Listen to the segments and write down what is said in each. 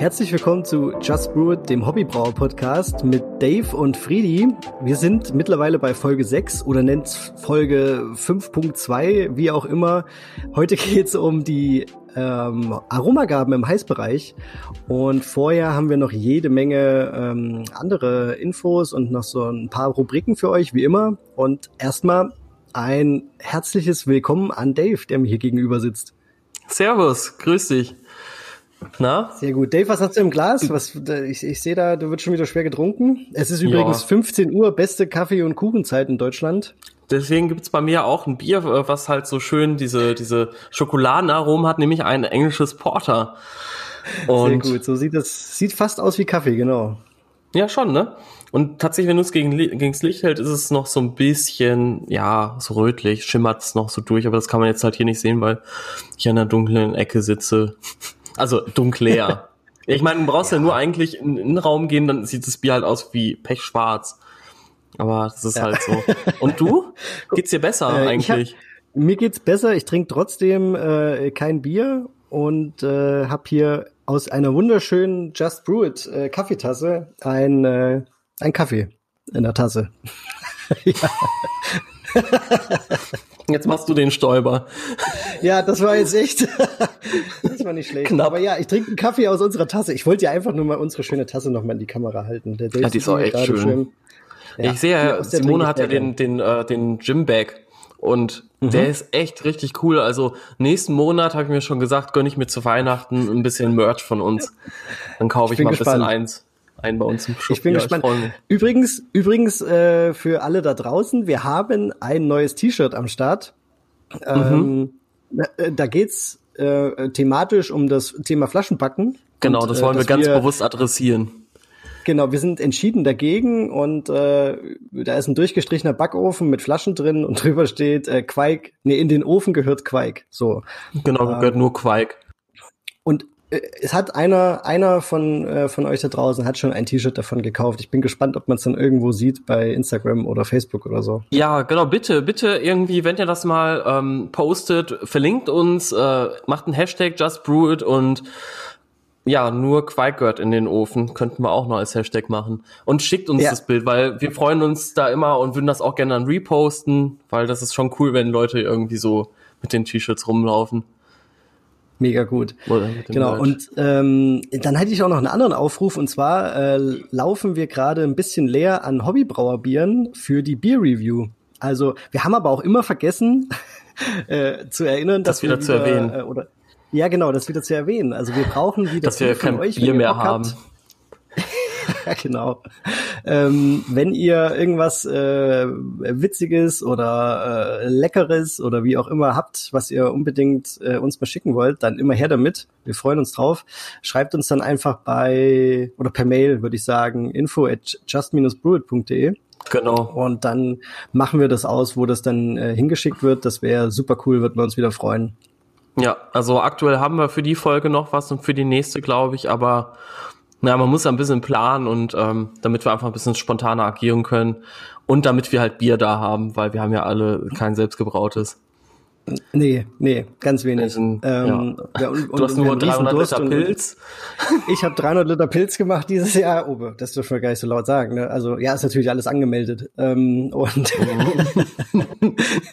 Herzlich willkommen zu Just Brew It, dem Hobbybrauer Podcast mit Dave und Friedi. Wir sind mittlerweile bei Folge 6 oder nennt Folge 5.2, wie auch immer. Heute geht es um die ähm, Aromagaben im Heißbereich. Und vorher haben wir noch jede Menge ähm, andere Infos und noch so ein paar Rubriken für euch, wie immer. Und erstmal ein herzliches Willkommen an Dave, der mir hier gegenüber sitzt. Servus, grüß dich. Na? Sehr gut. Dave, was hast du im Glas? Was, ich, ich sehe da, du wird schon wieder schwer getrunken. Es ist übrigens ja. 15 Uhr, beste Kaffee- und Kuchenzeit in Deutschland. Deswegen gibt's bei mir auch ein Bier, was halt so schön diese, diese Schokoladenaromen hat, nämlich ein englisches Porter. Und Sehr gut, so sieht das, sieht fast aus wie Kaffee, genau. Ja, schon, ne? Und tatsächlich, wenn du es gegen, gegens Licht hält, ist es noch so ein bisschen, ja, so rötlich, schimmert es noch so durch, aber das kann man jetzt halt hier nicht sehen, weil ich in einer dunklen Ecke sitze. Also dunkler. ich meine, du brauchst ja. ja nur eigentlich in, in den Raum gehen, dann sieht das Bier halt aus wie pechschwarz. Aber das ist ja. halt so. Und du? Geht's dir besser äh, eigentlich? Hab, mir geht's besser. Ich trinke trotzdem äh, kein Bier und äh, habe hier aus einer wunderschönen Just Brew It äh, Kaffeetasse ein, äh, ein Kaffee in der Tasse. ja. Jetzt machst du den Stäuber. Ja, das war jetzt echt. das war nicht schlecht. Knapp. Aber ja, ich trinke einen Kaffee aus unserer Tasse. Ich wollte ja einfach nur mal unsere schöne Tasse noch mal in die Kamera halten. Der ja, die ist auch echt schön. schön. Ja, ich sehe ja, Simone hat ja den, den, äh, den Gym-Bag. Und mhm. der ist echt richtig cool. Also nächsten Monat habe ich mir schon gesagt, gönne ich mir zu Weihnachten ein bisschen Merch von uns. Dann kaufe ich, ich mal ein gespannt. bisschen eins ein bei uns im Shop. Ich bin ja, gespannt. Ich übrigens, übrigens äh, für alle da draußen, wir haben ein neues T-Shirt am Start. Ähm, mhm. äh, da geht's äh, thematisch um das Thema Flaschenpacken. Genau, das wollen äh, wir ganz wir, bewusst adressieren. Genau, wir sind entschieden dagegen und äh, da ist ein durchgestrichener Backofen mit Flaschen drin und drüber steht äh, Quake. Nee, in den Ofen gehört Quake. So. Genau, ähm, gehört nur Quake. Und äh, es hat einer, einer von, äh, von euch da draußen hat schon ein T-Shirt davon gekauft. Ich bin gespannt, ob man es dann irgendwo sieht bei Instagram oder Facebook oder so. Ja, genau, bitte, bitte irgendwie, wenn ihr das mal ähm, postet, verlinkt uns, äh, macht einen Hashtag Just Brew It und ja, nur gehört in den Ofen, könnten wir auch noch als Hashtag machen. Und schickt uns ja. das Bild, weil wir freuen uns da immer und würden das auch gerne dann reposten, weil das ist schon cool, wenn Leute irgendwie so mit den T-Shirts rumlaufen. Mega gut. Genau. Merch. Und ähm, dann hätte ich auch noch einen anderen Aufruf und zwar äh, laufen wir gerade ein bisschen leer an Hobbybrauerbieren für die Beer Review. Also wir haben aber auch immer vergessen äh, zu erinnern, dass das wieder, wir wieder zu erwähnen. Äh, oder ja, genau, das wieder zu erwähnen. Also wir brauchen wieder dass wir kein euch, Bier mehr haben. Habt, ja, genau. Ähm, wenn ihr irgendwas äh, Witziges oder äh, Leckeres oder wie auch immer habt, was ihr unbedingt äh, uns mal schicken wollt, dann immer her damit. Wir freuen uns drauf. Schreibt uns dann einfach bei oder per Mail, würde ich sagen, info at just-brewit.de. Genau. Und dann machen wir das aus, wo das dann äh, hingeschickt wird. Das wäre super cool, würden wir uns wieder freuen. Ja, also aktuell haben wir für die Folge noch was und für die nächste, glaube ich, aber na, man muss ein bisschen planen und ähm, damit wir einfach ein bisschen spontaner agieren können und damit wir halt Bier da haben, weil wir haben ja alle kein selbstgebrautes. Nee, nee, ganz wenig. Ähm, ja. und, du hast nur 300 Liter Pilz. Ich habe 300 Liter Pilz gemacht dieses Jahr. Oh, das dürfen wir gar nicht so laut sagen. Ne? Also ja, ist natürlich alles angemeldet. Ähm, und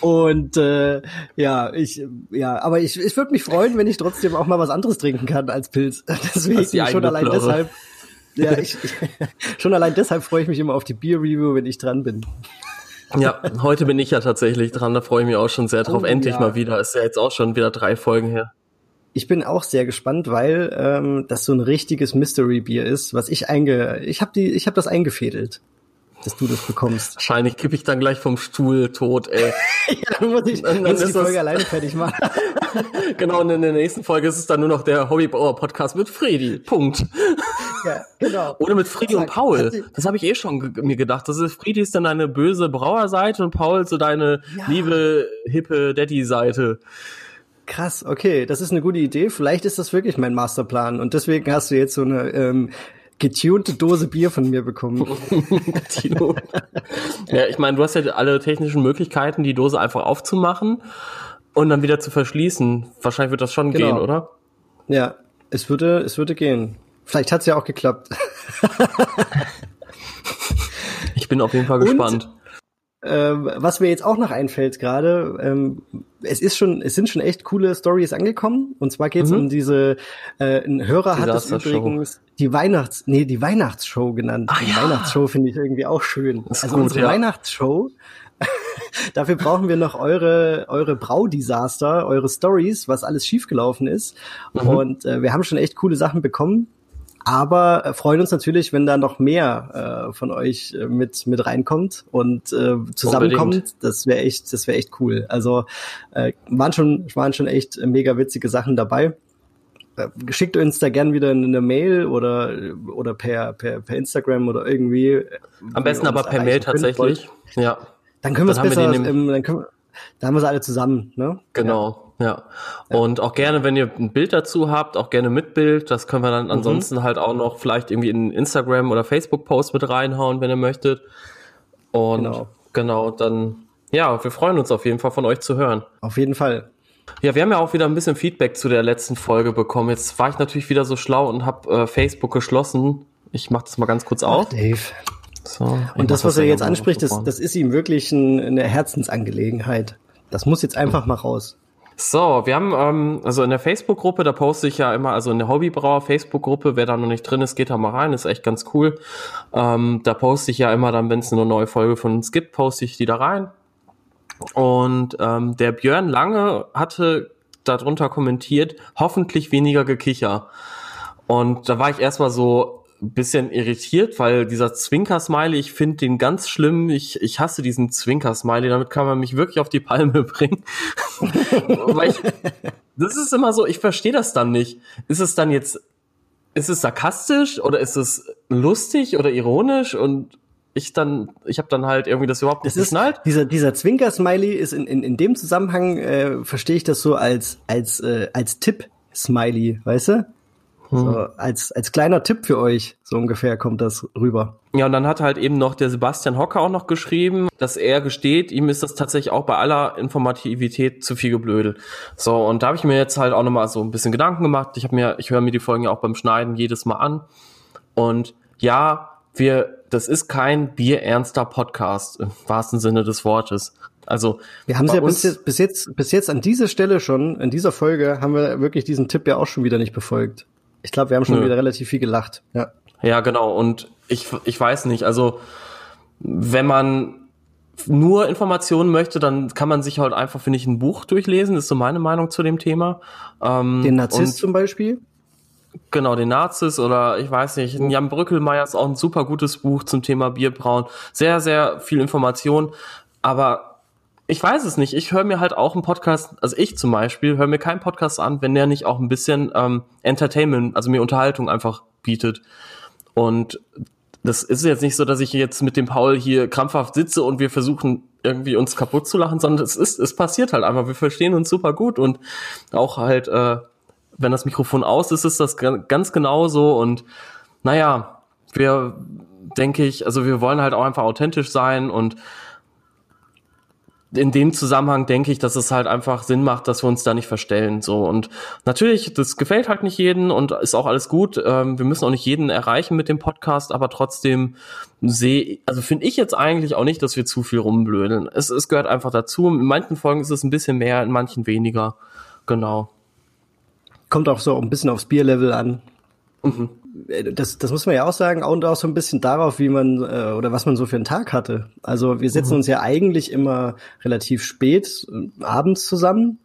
und äh, ja, ich ja, aber ich, ich würde mich freuen, wenn ich trotzdem auch mal was anderes trinken kann als Pilz. Deswegen schon allein Plörre. deshalb. Ja, ich, schon allein deshalb freue ich mich immer auf die Bier Review, wenn ich dran bin. Ja, heute bin ich ja tatsächlich dran, da freue ich mich auch schon sehr drauf. Oh, Endlich ja. mal wieder. Ist ja jetzt auch schon wieder drei Folgen her. Ich bin auch sehr gespannt, weil ähm, das so ein richtiges Mystery Bier ist, was ich einge ich habe die ich habe das eingefädelt dass du das bekommst. Wahrscheinlich kippe ich dann gleich vom Stuhl tot, ey. ja, dann muss ich, dann, dann muss ich die Folge alleine fertig machen. genau, und in der nächsten Folge ist es dann nur noch der Hobbybauer-Podcast mit Fredi. Punkt. Ja, genau. Oder mit Fredi und Paul. Das habe ich eh schon mir gedacht. Das ist, Fredi ist dann deine böse Brauerseite und Paul so deine ja. liebe, hippe Daddy-Seite. Krass, okay, das ist eine gute Idee. Vielleicht ist das wirklich mein Masterplan und deswegen hast du jetzt so eine ähm, getunte Dose Bier von mir bekommen. ja, ich meine, du hast ja alle technischen Möglichkeiten, die Dose einfach aufzumachen und dann wieder zu verschließen. Wahrscheinlich wird das schon genau. gehen, oder? Ja, Es würde, es würde gehen. Vielleicht hat's ja auch geklappt. ich bin auf jeden Fall gespannt. Und ähm, was mir jetzt auch noch einfällt gerade, ähm, es ist schon, es sind schon echt coole Stories angekommen. Und zwar geht es mhm. um diese, äh, ein Hörer hat es übrigens die Weihnachts, nee, die Weihnachtsshow genannt. Ach, die ja. Weihnachtsshow finde ich irgendwie auch schön. Ist also gut, unsere ja. Weihnachtsshow. Dafür brauchen wir noch eure, eure Braudesaster, eure Stories, was alles schiefgelaufen ist. Mhm. Und äh, wir haben schon echt coole Sachen bekommen aber äh, freuen uns natürlich, wenn da noch mehr äh, von euch äh, mit mit reinkommt und äh, zusammenkommt. Unbedingt. Das wäre echt, das wäre echt cool. Also äh, waren schon waren schon echt mega witzige Sachen dabei. Äh, schickt uns da gern wieder eine Mail oder oder per per, per Instagram oder irgendwie. Am besten aber per Mail tatsächlich. Ja. Dann können wir es besser. Ähm, dann können wir, da haben wir alle zusammen, ne? Genau. Ja. Ja. Und auch gerne, wenn ihr ein Bild dazu habt, auch gerne mit Bild. Das können wir dann mhm. ansonsten halt auch noch vielleicht irgendwie in Instagram oder Facebook-Post mit reinhauen, wenn ihr möchtet. Und genau. genau, dann, ja, wir freuen uns auf jeden Fall von euch zu hören. Auf jeden Fall. Ja, wir haben ja auch wieder ein bisschen Feedback zu der letzten Folge bekommen. Jetzt war ich natürlich wieder so schlau und habe äh, Facebook geschlossen. Ich mache das mal ganz kurz auf. Dave. So, und das, was er jetzt anspricht, das, das ist ihm wirklich ein, eine Herzensangelegenheit. Das muss jetzt einfach mal raus. So, wir haben ähm, also in der Facebook-Gruppe, da poste ich ja immer, also in der Hobbybrauer Facebook-Gruppe, wer da noch nicht drin ist, geht da mal rein, ist echt ganz cool. Ähm, da poste ich ja immer dann, wenn es eine neue Folge von uns gibt, poste ich die da rein. Und ähm, der Björn Lange hatte darunter kommentiert, hoffentlich weniger Gekicher. Und da war ich erstmal so, bisschen irritiert, weil dieser Zwinker-Smiley, ich finde den ganz schlimm. Ich, ich hasse diesen Zwinker-Smiley. Damit kann man mich wirklich auf die Palme bringen. weil ich, das ist immer so, ich verstehe das dann nicht. Ist es dann jetzt, ist es sarkastisch oder ist es lustig oder ironisch? Und ich dann, ich habe dann halt irgendwie das überhaupt nicht das geschnallt. Ist, dieser dieser Zwinker-Smiley ist in, in, in dem Zusammenhang, äh, verstehe ich das so als, als, äh, als Tipp-Smiley, weißt du? So, hm. als, als kleiner Tipp für euch, so ungefähr kommt das rüber. Ja, und dann hat halt eben noch der Sebastian Hocker auch noch geschrieben, dass er gesteht, ihm ist das tatsächlich auch bei aller Informativität zu viel geblödel. So, und da habe ich mir jetzt halt auch nochmal so ein bisschen Gedanken gemacht. Ich habe mir, ich höre mir die Folgen ja auch beim Schneiden jedes Mal an. Und ja, wir, das ist kein bierernster Podcast im wahrsten Sinne des Wortes. Also wir haben es ja bis jetzt, bis jetzt bis jetzt an dieser Stelle schon in dieser Folge haben wir wirklich diesen Tipp ja auch schon wieder nicht befolgt. Ich glaube, wir haben schon Nö. wieder relativ viel gelacht. Ja. Ja, genau. Und ich, ich weiß nicht, also wenn man nur Informationen möchte, dann kann man sich halt einfach, finde ich, ein Buch durchlesen. Das ist so meine Meinung zu dem Thema. Ähm, den Narzisst zum Beispiel? Genau, den Nazis oder ich weiß nicht, Jan Brückelmeier ist auch ein super gutes Buch zum Thema Bierbrauen. Sehr, sehr viel Information. Aber ich weiß es nicht. Ich höre mir halt auch einen Podcast, also ich zum Beispiel, höre mir keinen Podcast an, wenn der nicht auch ein bisschen ähm, Entertainment, also mir Unterhaltung einfach bietet. Und das ist jetzt nicht so, dass ich jetzt mit dem Paul hier krampfhaft sitze und wir versuchen irgendwie uns kaputt zu lachen, sondern es ist, es passiert halt einfach. Wir verstehen uns super gut und auch halt, äh, wenn das Mikrofon aus ist, ist das ganz genauso und naja, wir denke ich, also wir wollen halt auch einfach authentisch sein und in dem Zusammenhang denke ich, dass es halt einfach Sinn macht, dass wir uns da nicht verstellen. So und natürlich, das gefällt halt nicht jeden und ist auch alles gut. Ähm, wir müssen auch nicht jeden erreichen mit dem Podcast, aber trotzdem sehe, also finde ich jetzt eigentlich auch nicht, dass wir zu viel rumblödeln. Es, es gehört einfach dazu. In manchen Folgen ist es ein bisschen mehr, in manchen weniger. Genau. Kommt auch so ein bisschen aufs Bierlevel an. Mhm. Äh, das, das muss man ja auch sagen, und auch so ein bisschen darauf, wie man äh, oder was man so für einen Tag hatte. Also wir setzen mhm. uns ja eigentlich immer relativ spät äh, abends zusammen.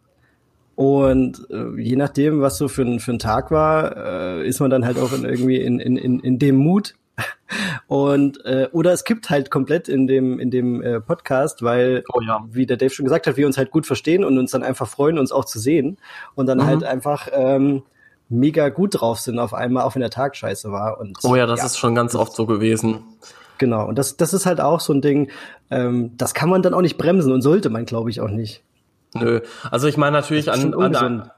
Und äh, je nachdem, was so für ein, für ein Tag war, äh, ist man dann halt auch in, irgendwie in, in, in, in dem Mut. Und äh, oder es kippt halt komplett in dem in dem äh, Podcast, weil oh ja. wie der Dave schon gesagt hat, wir uns halt gut verstehen und uns dann einfach freuen, uns auch zu sehen und dann mhm. halt einfach ähm, mega gut drauf sind auf einmal, auch wenn der Tag scheiße war. Und, oh ja, das ja, ist schon ganz oft so gewesen. Genau, und das, das ist halt auch so ein Ding, ähm, das kann man dann auch nicht bremsen und sollte man, glaube ich, auch nicht. Nö, also ich meine natürlich an, an der,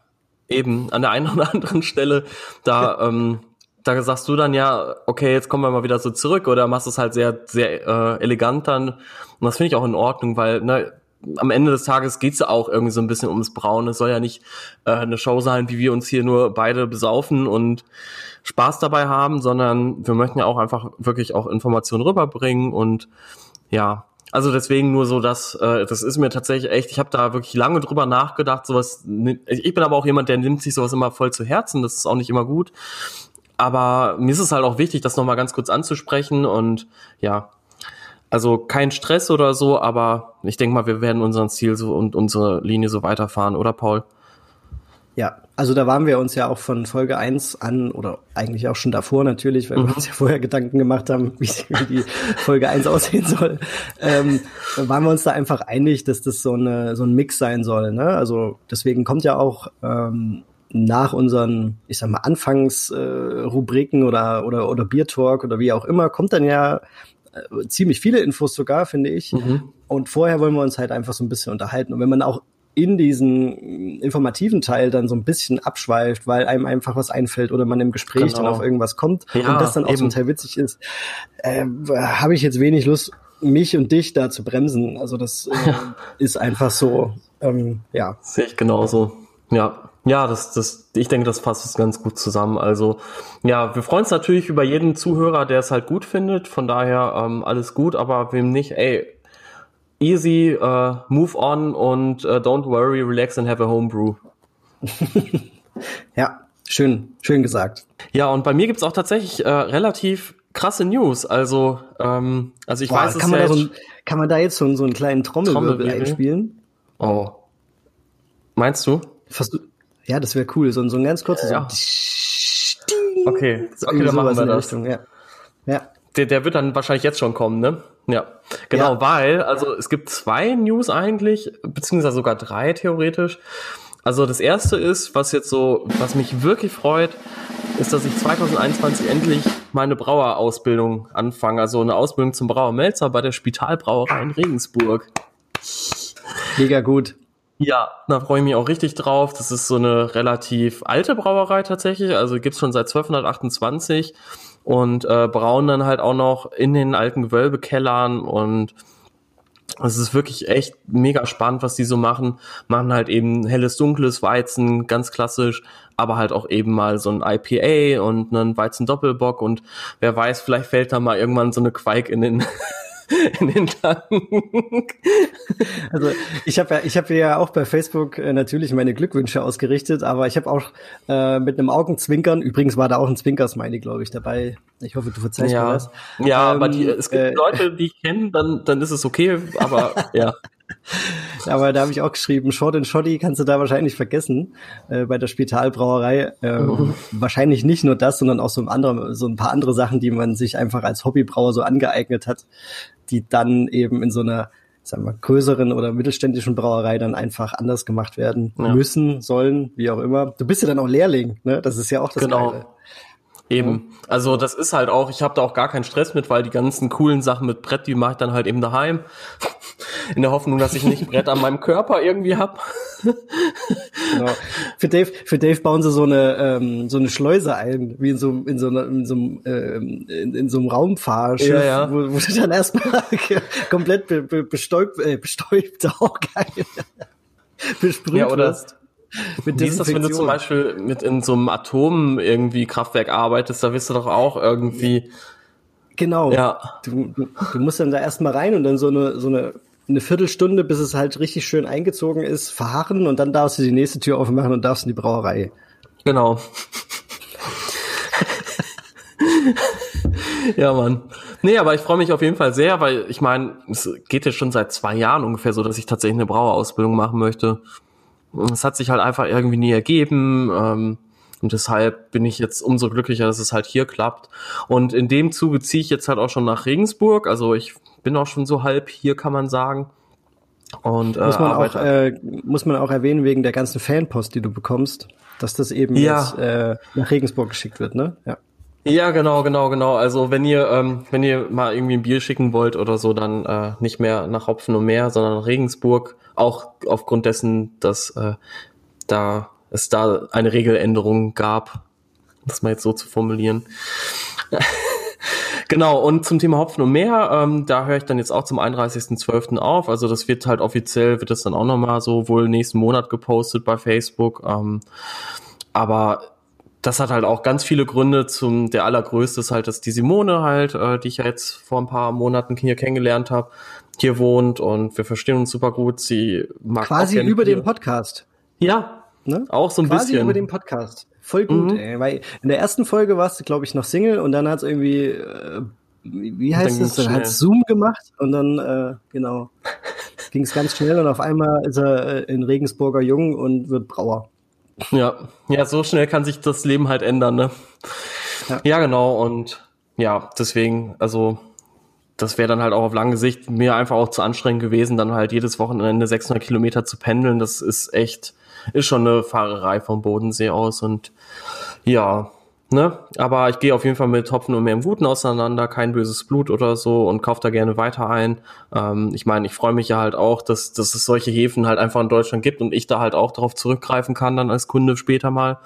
eben an der einen oder anderen Stelle, da, ähm, da sagst du dann ja, okay, jetzt kommen wir mal wieder so zurück oder machst es halt sehr, sehr äh, elegant dann. Und das finde ich auch in Ordnung, weil, ne, am Ende des Tages geht's ja auch irgendwie so ein bisschen ums Brauen. Es soll ja nicht äh, eine Show sein, wie wir uns hier nur beide besaufen und Spaß dabei haben, sondern wir möchten ja auch einfach wirklich auch Informationen rüberbringen und ja, also deswegen nur so, dass äh, das ist mir tatsächlich echt. Ich habe da wirklich lange drüber nachgedacht. Sowas. Ich bin aber auch jemand, der nimmt sich sowas immer voll zu Herzen. Das ist auch nicht immer gut. Aber mir ist es halt auch wichtig, das nochmal ganz kurz anzusprechen und ja, also kein Stress oder so, aber ich denke mal, wir werden unseren Ziel so und unsere Linie so weiterfahren, oder Paul? Ja, also da waren wir uns ja auch von Folge 1 an, oder eigentlich auch schon davor natürlich, weil wir mhm. uns ja vorher Gedanken gemacht haben, wie, die Folge 1 aussehen soll, ähm, waren wir uns da einfach einig, dass das so, eine, so ein Mix sein soll. Ne? Also deswegen kommt ja auch ähm, nach unseren, ich sag mal, Anfangsrubriken äh, oder, oder, oder Beer Talk oder wie auch immer, kommt dann ja ziemlich viele Infos sogar, finde ich. Mhm. Und vorher wollen wir uns halt einfach so ein bisschen unterhalten. Und wenn man auch in diesen informativen Teil dann so ein bisschen abschweift, weil einem einfach was einfällt oder man im Gespräch genau. dann auf irgendwas kommt ja, und das dann auch eben. zum Teil witzig ist, äh, habe ich jetzt wenig Lust, mich und dich da zu bremsen. Also das äh, ist einfach so, ähm, ja. Sehe ich genauso. Ja, ja, das, das, ich denke, das fasst es ganz gut zusammen. Also, ja, wir freuen uns natürlich über jeden Zuhörer, der es halt gut findet. Von daher ähm, alles gut, aber wem nicht, ey, easy, uh, move on und uh, don't worry, relax and have a homebrew. ja, schön, schön gesagt. Ja, und bei mir gibt's auch tatsächlich äh, relativ krasse News. Also, ähm, also ich Boah, weiß kann es man ja da so ein, Kann man da jetzt so, so einen kleinen Trommelwirbel, Trommelwirbel einspielen? Oh. Meinst du? Fast, ja, das wäre cool. So, so ein ganz kurzes. Ja. So okay, okay, dann machen wir das. Richtung, ja. ja. Der, der wird dann wahrscheinlich jetzt schon kommen, ne? Ja, genau, ja. weil, also es gibt zwei News eigentlich, beziehungsweise sogar drei theoretisch. Also das erste ist, was jetzt so, was mich wirklich freut, ist, dass ich 2021 endlich meine Brauerausbildung anfange. Also eine Ausbildung zum Brauermelzer bei der Spitalbrauerei in Regensburg. Mega gut. Ja, da freue ich mich auch richtig drauf. Das ist so eine relativ alte Brauerei tatsächlich, also gibt's schon seit 1228 und äh, brauen dann halt auch noch in den alten Gewölbekellern und es ist wirklich echt mega spannend, was die so machen. Machen halt eben helles, dunkles Weizen, ganz klassisch, aber halt auch eben mal so ein IPA und einen Weizen-Doppelbock und wer weiß, vielleicht fällt da mal irgendwann so eine Quake in den in den Tank. Also ich habe ja, ich habe ja auch bei Facebook äh, natürlich meine Glückwünsche ausgerichtet, aber ich habe auch äh, mit einem Augenzwinkern, übrigens war da auch ein Zwinkersmiley, glaube ich, dabei. Ich hoffe, du verzeihst ja. mir das. Ja, ähm, aber die, es gibt äh, Leute, die ich kenne, dann, dann ist es okay, aber ja. Aber da habe ich auch geschrieben, Short and Shoddy kannst du da wahrscheinlich vergessen äh, bei der Spitalbrauerei. Ähm, mhm. Wahrscheinlich nicht nur das, sondern auch so ein, andere, so ein paar andere Sachen, die man sich einfach als Hobbybrauer so angeeignet hat, die dann eben in so einer sagen wir, größeren oder mittelständischen Brauerei dann einfach anders gemacht werden ja. müssen, sollen, wie auch immer. Du bist ja dann auch Lehrling, ne? Das ist ja auch das genau. Geile. Eben. Also das ist halt auch, ich habe da auch gar keinen Stress mit, weil die ganzen coolen Sachen mit Brett, die mache ich dann halt eben daheim. In der Hoffnung, dass ich nicht Brett an meinem Körper irgendwie hab. genau. Für Dave, für Dave bauen sie so eine ähm, so eine Schleuse ein, wie in so in so, einer, in so einem ähm, in, in so einem Raumfahrschiff, ja, ja. Wo, wo du dann erstmal komplett be, be, bestäubt, äh, bestäubt auch geil besprüht ja, oder, wirst. Mit Wie ist das, wenn du zum Beispiel mit in so einem Atom irgendwie Kraftwerk arbeitest, da wirst du doch auch irgendwie. Genau. Ja. Du, du, du musst dann da erstmal rein und dann so eine, so eine, eine Viertelstunde, bis es halt richtig schön eingezogen ist, verharren und dann darfst du die nächste Tür aufmachen und darfst in die Brauerei. Genau. ja, Mann. Nee, aber ich freue mich auf jeden Fall sehr, weil ich meine, es geht ja schon seit zwei Jahren ungefähr so, dass ich tatsächlich eine Brauerausbildung machen möchte. Es hat sich halt einfach irgendwie nie ergeben. Ähm, und deshalb bin ich jetzt umso glücklicher, dass es halt hier klappt. Und in dem Zuge ziehe ich jetzt halt auch schon nach Regensburg. Also ich bin auch schon so halb hier, kann man sagen. Und, äh, muss, man auch, äh, muss man auch erwähnen, wegen der ganzen Fanpost, die du bekommst, dass das eben ja. jetzt äh, nach Regensburg geschickt wird, ne? Ja. Ja, genau, genau, genau. Also wenn ihr, ähm, wenn ihr mal irgendwie ein Bier schicken wollt oder so, dann äh, nicht mehr nach Hopfen und Meer, sondern nach Regensburg. Auch aufgrund dessen, dass äh, da es da eine Regeländerung gab, das mal jetzt so zu formulieren. Genau, und zum Thema Hopfen und Meer, ähm, da höre ich dann jetzt auch zum 31.12. auf. Also das wird halt offiziell, wird das dann auch nochmal so wohl nächsten Monat gepostet bei Facebook. Ähm, aber das hat halt auch ganz viele Gründe. Zum der allergrößte ist halt, dass die Simone halt, äh, die ich ja jetzt vor ein paar Monaten hier kennengelernt habe, hier wohnt und wir verstehen uns super gut. Sie mag quasi über hier. den Podcast. Ja, ne? auch so ein quasi bisschen. Quasi über den Podcast. Voll gut, mhm. ey, weil in der ersten Folge warst du, glaube ich, noch Single und dann hat es irgendwie, äh, wie heißt es, dann, dann hat Zoom gemacht und dann, äh, genau, ging es ganz schnell und auf einmal ist er äh, in Regensburger Jung und wird Brauer. Ja, ja, so schnell kann sich das Leben halt ändern, ne? Ja, ja genau und ja, deswegen, also das wäre dann halt auch auf lange Sicht mir einfach auch zu anstrengend gewesen, dann halt jedes Wochenende 600 Kilometer zu pendeln. Das ist echt, ist schon eine Fahrerei vom Bodensee aus und ja, ne? Aber ich gehe auf jeden Fall mit Hopfen und mehr im Guten auseinander, kein böses Blut oder so und kaufe da gerne weiter ein. Ähm, ich meine, ich freue mich ja halt auch, dass, dass es solche Häfen halt einfach in Deutschland gibt und ich da halt auch darauf zurückgreifen kann dann als Kunde später mal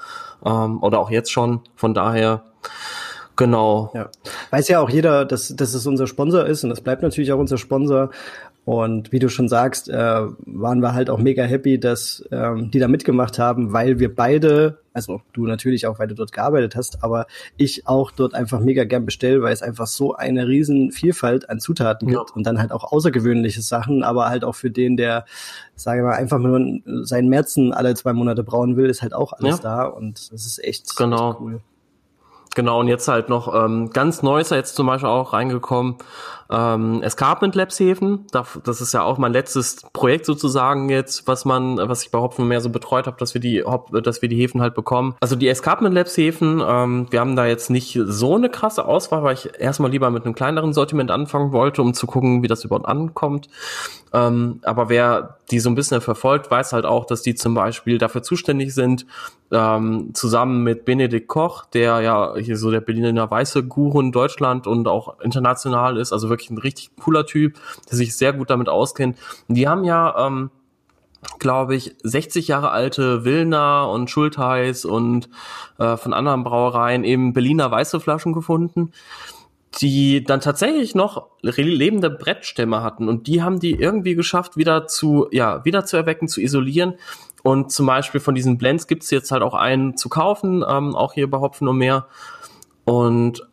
ähm, oder auch jetzt schon. Von daher Genau. Ja. Weiß ja auch jeder, dass, dass es unser Sponsor ist und das bleibt natürlich auch unser Sponsor. Und wie du schon sagst, äh, waren wir halt auch mega happy, dass ähm, die da mitgemacht haben, weil wir beide, also du natürlich auch, weil du dort gearbeitet hast, aber ich auch dort einfach mega gern bestell, weil es einfach so eine riesen Vielfalt an Zutaten ja. gibt und dann halt auch außergewöhnliche Sachen, aber halt auch für den, der, sage ich mal, einfach nur seinen Märzen alle zwei Monate brauen will, ist halt auch alles ja. da und das ist echt, genau. cool. Genau, und jetzt halt noch ähm, ganz Neues jetzt zum Beispiel auch reingekommen, ähm, Escarpment Labs Häfen. Das ist ja auch mein letztes Projekt sozusagen jetzt, was man, was ich bei Hopfen mehr so betreut habe, dass wir die, dass wir die Häfen halt bekommen. Also die Escarpment Labs Häfen, ähm, wir haben da jetzt nicht so eine krasse Auswahl, weil ich erstmal lieber mit einem kleineren Sortiment anfangen wollte, um zu gucken, wie das überhaupt ankommt. Ähm, aber wer die so ein bisschen verfolgt, weiß halt auch, dass die zum Beispiel dafür zuständig sind, ähm, zusammen mit Benedikt Koch, der ja hier so der Berliner weiße Guru in Deutschland und auch international ist, also wirklich ein richtig cooler Typ, der sich sehr gut damit auskennt. Die haben ja, ähm, glaube ich, 60 Jahre alte Wilner und Schultheiß und äh, von anderen Brauereien eben Berliner weiße Flaschen gefunden die dann tatsächlich noch lebende Brettstämme hatten und die haben die irgendwie geschafft, wieder zu, ja, wieder zu erwecken, zu isolieren. Und zum Beispiel von diesen Blends gibt's jetzt halt auch einen zu kaufen, ähm, auch hier bei Hopfen und mehr. Und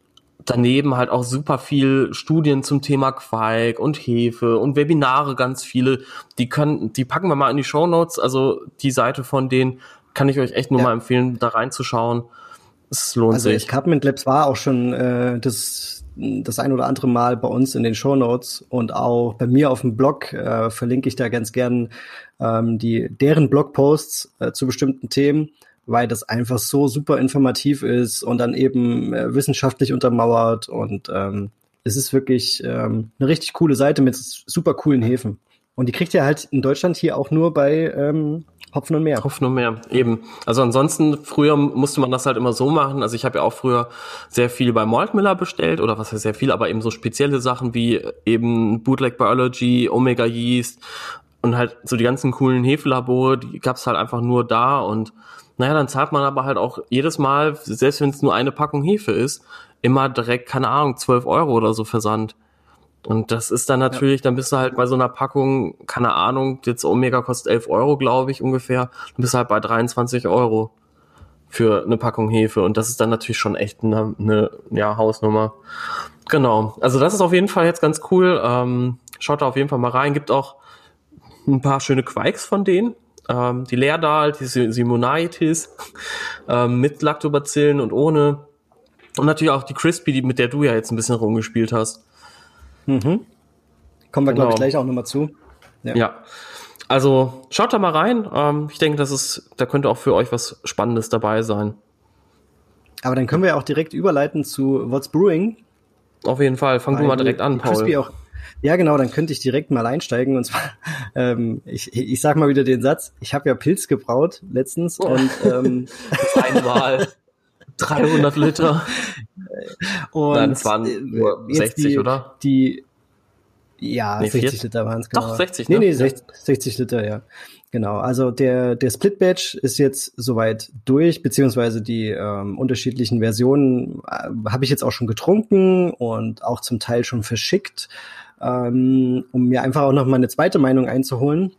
daneben halt auch super viel Studien zum Thema Quark und Hefe und Webinare ganz viele. Die können, die packen wir mal in die Show Notes. Also die Seite von denen kann ich euch echt nur ja. mal empfehlen, da reinzuschauen. Es lohnt also sich. Escarpment Labs war auch schon äh, das das ein oder andere Mal bei uns in den Show Notes und auch bei mir auf dem Blog äh, verlinke ich da ganz gern ähm, die deren Blogposts äh, zu bestimmten Themen, weil das einfach so super informativ ist und dann eben äh, wissenschaftlich untermauert und ähm, es ist wirklich ähm, eine richtig coole Seite mit super coolen Häfen. Und die kriegt ihr halt in Deutschland hier auch nur bei ähm, Hopfen und Meer. Hopfen und Meer, eben. Also ansonsten, früher musste man das halt immer so machen. Also ich habe ja auch früher sehr viel bei Maltmiller bestellt, oder was heißt sehr viel, aber eben so spezielle Sachen wie eben Bootleg Biology, Omega Yeast und halt so die ganzen coolen Hefelabore, die gab's halt einfach nur da und naja, dann zahlt man aber halt auch jedes Mal, selbst wenn es nur eine Packung Hefe ist, immer direkt, keine Ahnung, 12 Euro oder so Versand. Und das ist dann natürlich, ja. dann bist du halt bei so einer Packung, keine Ahnung, jetzt Omega kostet 11 Euro, glaube ich, ungefähr. Dann bist du halt bei 23 Euro für eine Packung Hefe. Und das ist dann natürlich schon echt eine, eine ja, Hausnummer. Genau. Also das ist auf jeden Fall jetzt ganz cool. Ähm, schaut da auf jeden Fall mal rein. Gibt auch ein paar schöne Quikes von denen. Ähm, die Leerdal, die Simonaitis, ähm, mit Lactobacillen und ohne. Und natürlich auch die Crispy, die, mit der du ja jetzt ein bisschen rumgespielt hast. Mhm. Kommen wir, genau. glaube ich, gleich auch nochmal zu. Ja. ja. Also schaut da mal rein. Ähm, ich denke, das ist, da könnte auch für euch was Spannendes dabei sein. Aber dann können wir ja auch direkt überleiten zu What's Brewing. Auf jeden Fall. Fang Weil du mal direkt an, Paul. Auch, ja, genau, dann könnte ich direkt mal einsteigen. Und zwar, ähm, ich, ich sag mal wieder den Satz, ich habe ja Pilz gebraut letztens oh. und ähm, einmal 300 Liter. Und Nein, es waren äh, nur 60, die, oder? Die, ja, nee, 60 Liter waren es genau. Doch, 60, ne? Nee, nee, 60, 60 Liter, ja. Genau, also der, der Split Batch ist jetzt soweit durch, beziehungsweise die ähm, unterschiedlichen Versionen äh, habe ich jetzt auch schon getrunken und auch zum Teil schon verschickt, ähm, um mir einfach auch noch mal eine zweite Meinung einzuholen.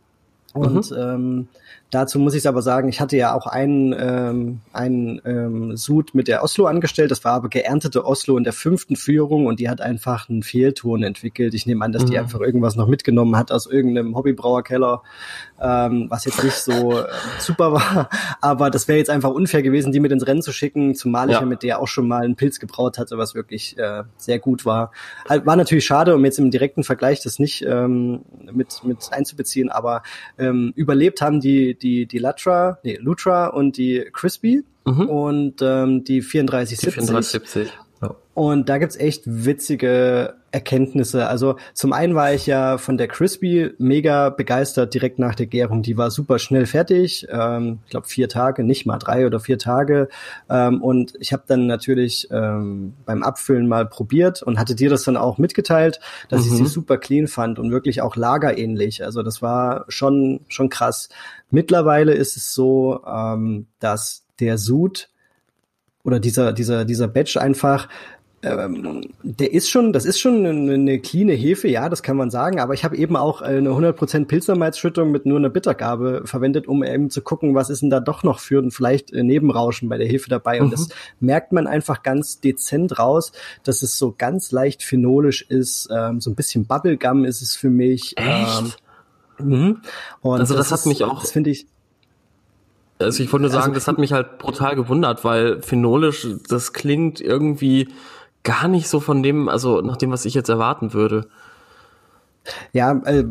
Und mhm. ähm, Dazu muss ich aber sagen, ich hatte ja auch einen, ähm, einen ähm, Sud mit der Oslo angestellt. Das war aber geerntete Oslo in der fünften Führung und die hat einfach einen Fehlton entwickelt. Ich nehme an, dass die mhm. einfach irgendwas noch mitgenommen hat aus irgendeinem Hobbybrauerkeller, ähm, was jetzt nicht so äh, super war. Aber das wäre jetzt einfach unfair gewesen, die mit ins Rennen zu schicken, zumal ich ja, ja mit der auch schon mal einen Pilz gebraut hatte, was wirklich äh, sehr gut war. Halt, war natürlich schade, um jetzt im direkten Vergleich das nicht ähm, mit, mit einzubeziehen, aber ähm, überlebt haben die die, die Latra, nee, Lutra und die Crispy mhm. und ähm, die 3470. Die 3470. Ja. Und da gibt's echt witzige Erkenntnisse. Also zum einen war ich ja von der Crispy mega begeistert direkt nach der Gärung. Die war super schnell fertig. Ähm, ich glaube vier Tage, nicht mal drei oder vier Tage. Ähm, und ich habe dann natürlich ähm, beim Abfüllen mal probiert und hatte dir das dann auch mitgeteilt, dass mhm. ich sie super clean fand und wirklich auch lagerähnlich. Also das war schon schon krass. Mittlerweile ist es so, ähm, dass der Sud oder dieser dieser dieser Batch einfach ähm, der ist schon, das ist schon eine, eine cleane Hefe, ja, das kann man sagen, aber ich habe eben auch eine 100% Pilzermalzschüttung mit nur einer Bittergabe verwendet, um eben zu gucken, was ist denn da doch noch für ein vielleicht äh, Nebenrauschen bei der Hefe dabei mhm. und das merkt man einfach ganz dezent raus, dass es so ganz leicht phenolisch ist, ähm, so ein bisschen Bubblegum ist es für mich. Echt? Ähm, mhm. Und also das, das hat ist, mich auch, das finde ich, also ich wollte nur sagen, also, das hat mich halt brutal gewundert, weil phenolisch, das klingt irgendwie gar nicht so von dem, also nach dem, was ich jetzt erwarten würde. Ja, äh,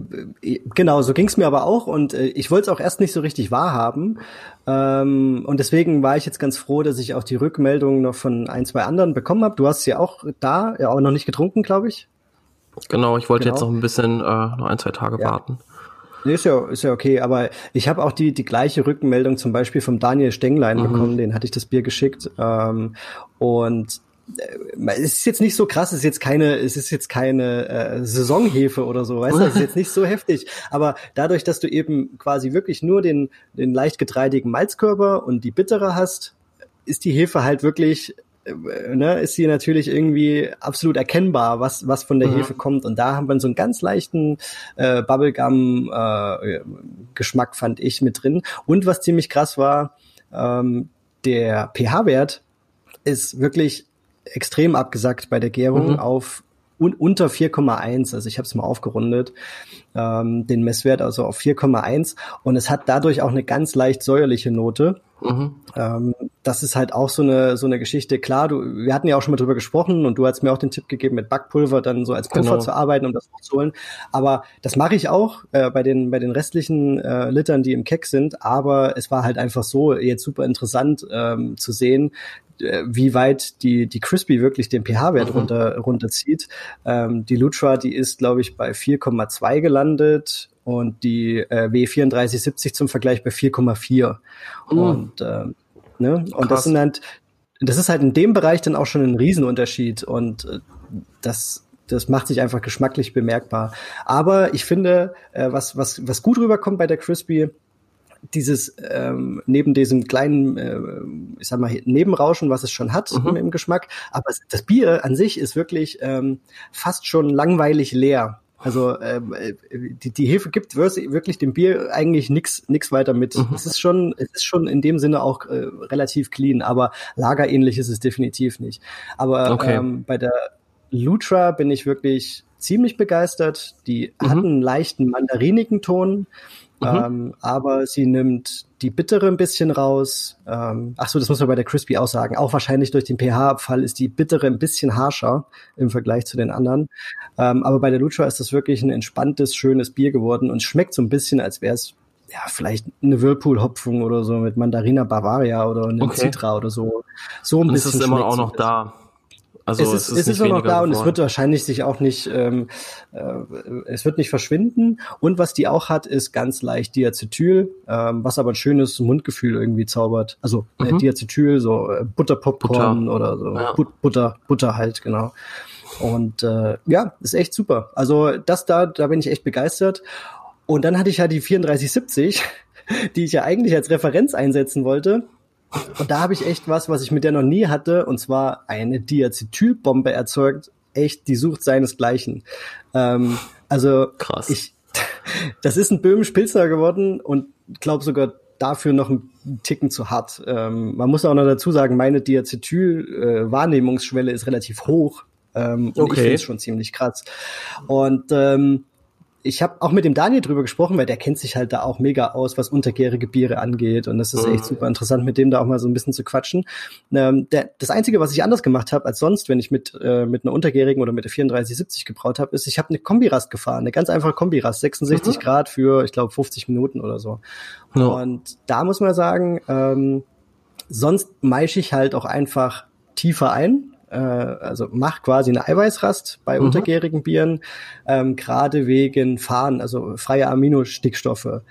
genau, so ging's mir aber auch und äh, ich wollte es auch erst nicht so richtig wahrhaben. Ähm, und deswegen war ich jetzt ganz froh, dass ich auch die Rückmeldung noch von ein, zwei anderen bekommen habe. Du hast sie auch da, ja auch noch nicht getrunken, glaube ich. Genau, ich wollte genau. jetzt noch ein bisschen, äh, noch ein, zwei Tage ja. warten. Nee, ist ja, ist ja okay, aber ich habe auch die, die gleiche Rückmeldung zum Beispiel vom Daniel Stenglein mhm. bekommen, den hatte ich das Bier geschickt. Ähm, und es ist jetzt nicht so krass, es ist jetzt keine, es ist jetzt keine äh, Saisonhefe oder so, weißt du, es ist jetzt nicht so heftig. Aber dadurch, dass du eben quasi wirklich nur den, den leicht getreidigen Malzkörper und die bittere hast, ist die Hefe halt wirklich, äh, ne, ist sie natürlich irgendwie absolut erkennbar, was, was von der mhm. Hefe kommt. Und da haben wir so einen ganz leichten äh, Bubblegum-Geschmack, äh, fand ich, mit drin. Und was ziemlich krass war, ähm, der pH-Wert ist wirklich extrem abgesackt bei der Gärung mhm. auf un unter 4,1. Also ich habe es mal aufgerundet, ähm, den Messwert also auf 4,1 und es hat dadurch auch eine ganz leicht säuerliche Note. Mhm. Ähm, das ist halt auch so eine so eine Geschichte. Klar, du, wir hatten ja auch schon mal drüber gesprochen und du hast mir auch den Tipp gegeben, mit Backpulver dann so als Puffer genau. zu arbeiten, um das hochzuholen. Aber das mache ich auch äh, bei den bei den restlichen äh, Litern, die im Keck sind. Aber es war halt einfach so jetzt super interessant ähm, zu sehen, wie weit die, die Crispy wirklich den pH-Wert mhm. runter, runterzieht. Ähm, die Lutra, die ist, glaube ich, bei 4,2 gelandet und die äh, W3470 zum Vergleich bei 4,4. Mhm. Und, äh, ne? und das sind halt, das ist halt in dem Bereich dann auch schon ein Riesenunterschied und äh, das das macht sich einfach geschmacklich bemerkbar. Aber ich finde, äh, was, was, was gut rüberkommt bei der Crispy, dieses ähm, neben diesem kleinen, äh, ich sag mal, Nebenrauschen, was es schon hat mhm. im Geschmack, aber das Bier an sich ist wirklich ähm, fast schon langweilig leer. Also ähm, äh, die, die Hefe gibt wirklich dem Bier eigentlich nix nix weiter mit. Mhm. Es ist schon es ist schon in dem Sinne auch äh, relativ clean, aber lagerähnlich ist es definitiv nicht. Aber okay. ähm, bei der Lutra bin ich wirklich ziemlich begeistert. Die mhm. hat einen leichten mandarinigen Ton. Mhm. Ähm, aber sie nimmt die bittere ein bisschen raus. Ähm, ach so, das muss man bei der Crispy auch sagen. Auch wahrscheinlich durch den pH-Abfall ist die bittere ein bisschen harscher im Vergleich zu den anderen. Ähm, aber bei der Lucha ist das wirklich ein entspanntes, schönes Bier geworden und schmeckt so ein bisschen, als wäre es ja, vielleicht eine Whirlpool-Hopfung oder so mit Mandarina Bavaria oder eine okay. Citra oder so. So ein und bisschen. Ist es immer auch noch da? Also es ist, es ist, es ist noch da und es wird wahrscheinlich sich auch nicht, ähm, äh, es wird nicht verschwinden. Und was die auch hat, ist ganz leicht Diacetyl, ähm, was aber ein schönes Mundgefühl irgendwie zaubert. Also äh, mhm. Diacetyl, so äh, Butterpopcorn Butter. oder so ja. But Butter, Butter halt, genau. Und äh, ja, ist echt super. Also das da, da bin ich echt begeistert. Und dann hatte ich ja die 3470 die ich ja eigentlich als Referenz einsetzen wollte. Und da habe ich echt was, was ich mit der noch nie hatte, und zwar eine Diacetylbombe erzeugt. Echt, die sucht seinesgleichen. Ähm, also Krass. ich, das ist ein Böhmisch-Pilsner geworden und glaube sogar dafür noch ein Ticken zu hart. Ähm, man muss auch noch dazu sagen, meine Diacetyl-Wahrnehmungsschwelle ist relativ hoch. Ähm, und Okay. ich finde es schon ziemlich krass. Und ähm, ich habe auch mit dem Daniel drüber gesprochen, weil der kennt sich halt da auch mega aus, was untergärige Biere angeht. Und das ist Mhm. echt super interessant, mit dem da auch mal so ein bisschen zu quatschen. Ähm, der, das Einzige, was ich anders gemacht habe als sonst, wenn ich mit, äh, mit einer untergärigen oder mit der 3470 gebraut habe, ist, ich habe eine Kombirast gefahren, eine ganz einfache Kombirast, 66 Mhm. Grad für, ich glaube, 50 Minuten oder so. Ja. Und da muss man sagen, ähm, sonst maische ich halt auch einfach tiefer ein. Äh, also mach quasi eine Eiweißrast bei Mhm. untergärigen Bieren, ähm, gerade wegen Fahren, also freie Aminostickstoffe.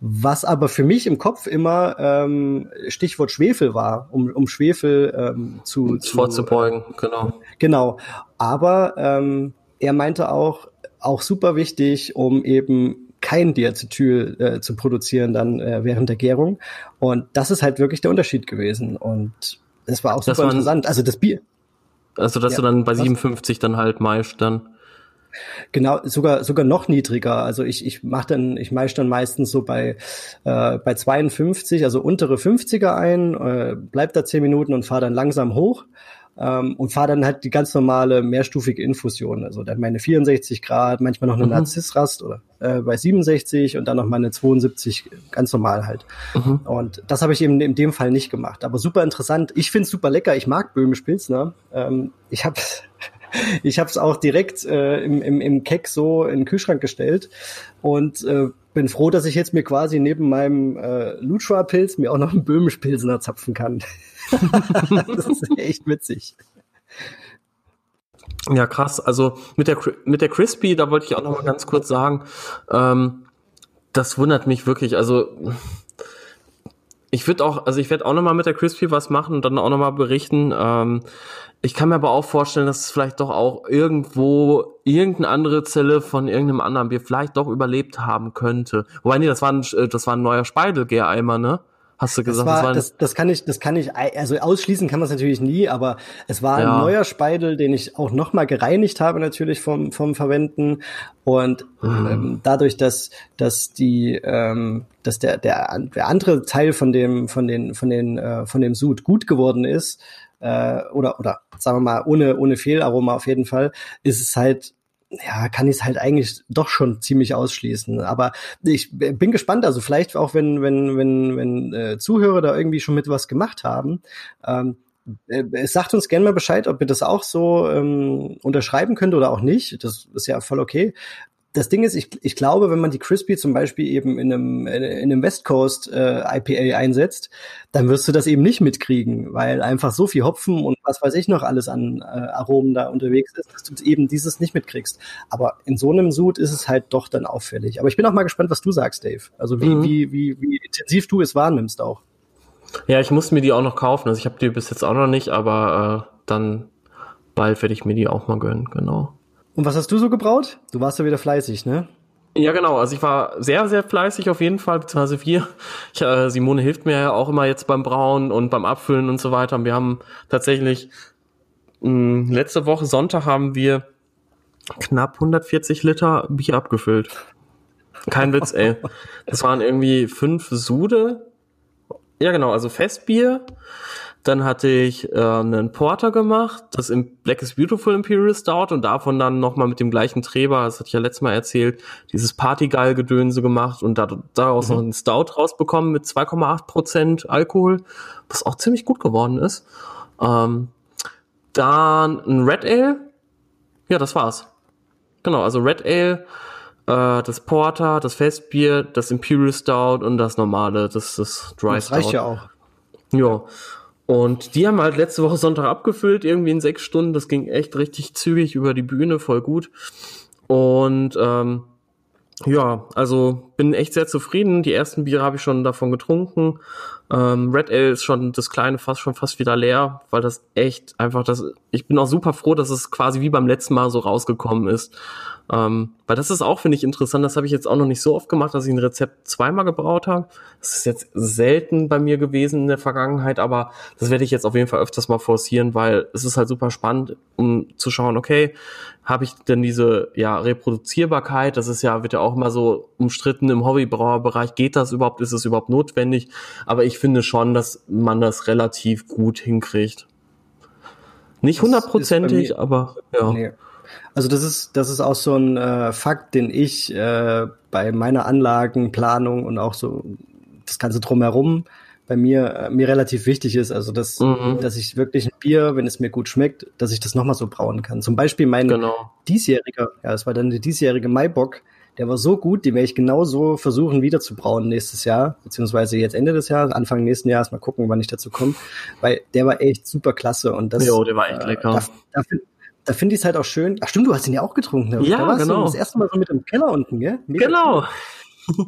Was aber für mich im Kopf immer ähm, Stichwort Schwefel war, um, um Schwefel ähm, zu, zu vorzubeugen, genau. Genau. Aber ähm, er meinte auch, auch super wichtig, um eben kein Diacetyl äh, zu produzieren dann äh, während der Gärung. Und das ist halt wirklich der Unterschied gewesen. Und es war auch super interessant. Also das Bier, Also, dass Ja, du dann bei was? 57 dann halt maischst dann. Genau, sogar sogar noch niedriger. Also ich ich mache dann ich meische dann meistens so bei äh, bei 52, also untere 50er ein, äh, bleib da 10 Minuten und fahre dann langsam hoch ähm, und fahre dann halt die ganz normale mehrstufige Infusion. Also dann meine 64 Grad, manchmal noch eine Mhm. Narzissrast oder äh, bei 67 und dann noch meine 72 ganz normal halt. Mhm. Und das habe ich eben in dem Fall nicht gemacht. Aber super interessant. Ich find's super lecker. Ich mag Böhmisch Pilsner. Ähm, ich habe ich habe es auch direkt äh, im, im, im Keck so in den Kühlschrank gestellt und äh, bin froh, dass ich jetzt mir quasi neben meinem äh, Lutra-Pilz mir auch noch einen Böhmisch Pilsner zapfen kann. das ist echt witzig. Ja, krass. Also mit der, mit der Crispy, da wollte ich auch noch mal ganz kurz sagen, ähm, das wundert mich wirklich. Also ich würde auch, also ich werde auch noch mal mit der Crispy was machen und dann auch noch mal berichten. Ähm, ich kann mir aber auch vorstellen, dass es vielleicht doch auch irgendwo irgendeine andere Zelle von irgendeinem anderen Bier vielleicht doch überlebt haben könnte. Wobei, nee, das war ein, äh, das war ein neuer Speidelgäreimer, ne? Hast du Das, gesagt? war, ein- das, das kann ich, das kann ich, also ausschließen kann man es natürlich nie, aber es war Ja. ein neuer Speidel, den ich auch noch mal gereinigt habe natürlich vom vom Verwenden und Mhm. ähm, dadurch, dass dass die, ähm, dass der der der andere Teil von dem von den von den äh, von dem Sud gut geworden ist äh, oder oder sagen wir mal ohne ohne Fehlaroma auf jeden Fall, ist es halt ja, kann ich es halt eigentlich doch schon ziemlich ausschließen. Aber ich bin gespannt, also vielleicht auch, wenn, wenn, wenn, wenn äh, Zuhörer da irgendwie schon mit was gemacht haben. Ähm, äh, sagt uns gerne mal Bescheid, ob ihr das auch so ähm, unterschreiben könnt oder auch nicht. Das ist ja voll okay. Das Ding ist, ich, ich glaube, wenn man die Crispy zum Beispiel eben in einem, in einem West Coast äh, IPA einsetzt, dann wirst du das eben nicht mitkriegen, weil einfach so viel Hopfen und was weiß ich noch alles an äh, Aromen da unterwegs ist, dass du eben dieses nicht mitkriegst. Aber in so einem Sud ist es halt doch dann auffällig. Aber ich bin auch mal gespannt, was du sagst, Dave. Also wie, Mhm. wie, wie, wie intensiv du es wahrnimmst auch. Ja, ich muss mir die auch noch kaufen. Also ich habe die bis jetzt auch noch nicht, aber äh, dann bald werde ich mir die auch mal gönnen, genau. Und was hast du so gebraut? Du warst ja wieder fleißig, ne? Ja, genau. Also ich war sehr, sehr fleißig auf jeden Fall, beziehungsweise wir. Ich, äh, Simone hilft mir ja auch immer jetzt beim Brauen und beim Abfüllen und so weiter. Und wir haben tatsächlich mh, letzte Woche Sonntag haben wir knapp 140 Liter Bier abgefüllt. Kein Witz, ey. Das waren irgendwie fünf Sude. Ja, genau, also Festbier. Dann hatte ich äh, einen Porter gemacht, das im Black is Beautiful Imperial Stout und davon dann nochmal mit dem gleichen Treber, das hatte ich ja letztes Mal erzählt, dieses Partygeil-Gedönse gemacht und da, daraus Mhm. noch einen Stout rausbekommen mit 2,8 Prozent Alkohol, was auch ziemlich gut geworden ist. Ähm, dann ein Red Ale. Ja, das war's. Genau, also Red Ale, äh, das Porter, das Festbier, das Imperial Stout und das normale, das, das Dry Das Stout. reicht ja auch. Ja. Und die haben halt letzte Woche Sonntag abgefüllt, irgendwie in sechs Stunden. Das ging echt richtig zügig über die Bühne, voll gut. Und ähm, ja, also bin echt sehr zufrieden. Die ersten Biere habe ich schon davon getrunken. Ähm, Red Ale ist schon das kleine fast schon fast wieder leer, weil das echt einfach das. Ich bin auch super froh, dass es quasi wie beim letzten Mal so rausgekommen ist. Ähm, weil das ist auch, finde ich, interessant. Das habe ich jetzt auch noch nicht so oft gemacht, dass ich ein Rezept zweimal gebraut habe. Das ist jetzt selten bei mir gewesen in der Vergangenheit, aber das werde ich jetzt auf jeden Fall öfters mal forcieren, weil es ist halt super spannend, um zu schauen, okay, habe ich denn diese ja Reproduzierbarkeit? Das ist ja wird ja auch immer so umstritten im Hobbybrauerbereich. Geht das überhaupt? Ist es überhaupt notwendig? Aber ich finde schon, dass man das relativ gut hinkriegt. Nicht hundertprozentig, aber ja. Nee. Also das ist das ist auch so ein äh, Fakt, den ich äh, bei meiner Anlagenplanung und auch so das ganze drumherum bei mir äh, mir relativ wichtig ist. Also dass mhm. dass ich wirklich ein Bier, wenn es mir gut schmeckt, dass ich das nochmal so brauen kann. Zum Beispiel mein genau. diesjähriger, ja, es war dann der diesjährige Maibock. Der war so gut, den werde ich genauso versuchen wieder zu brauen nächstes Jahr, beziehungsweise jetzt Ende des Jahres, Anfang nächsten Jahres, mal gucken, wann ich dazu komme, weil der war echt super klasse und das. Jo, der war echt lecker. Äh, da, da, da finde ich es halt auch schön. Ach stimmt, du hast ihn ja auch getrunken. Ne? Ja, da genau. das erste Mal so mit dem Keller unten, gell? Mega genau.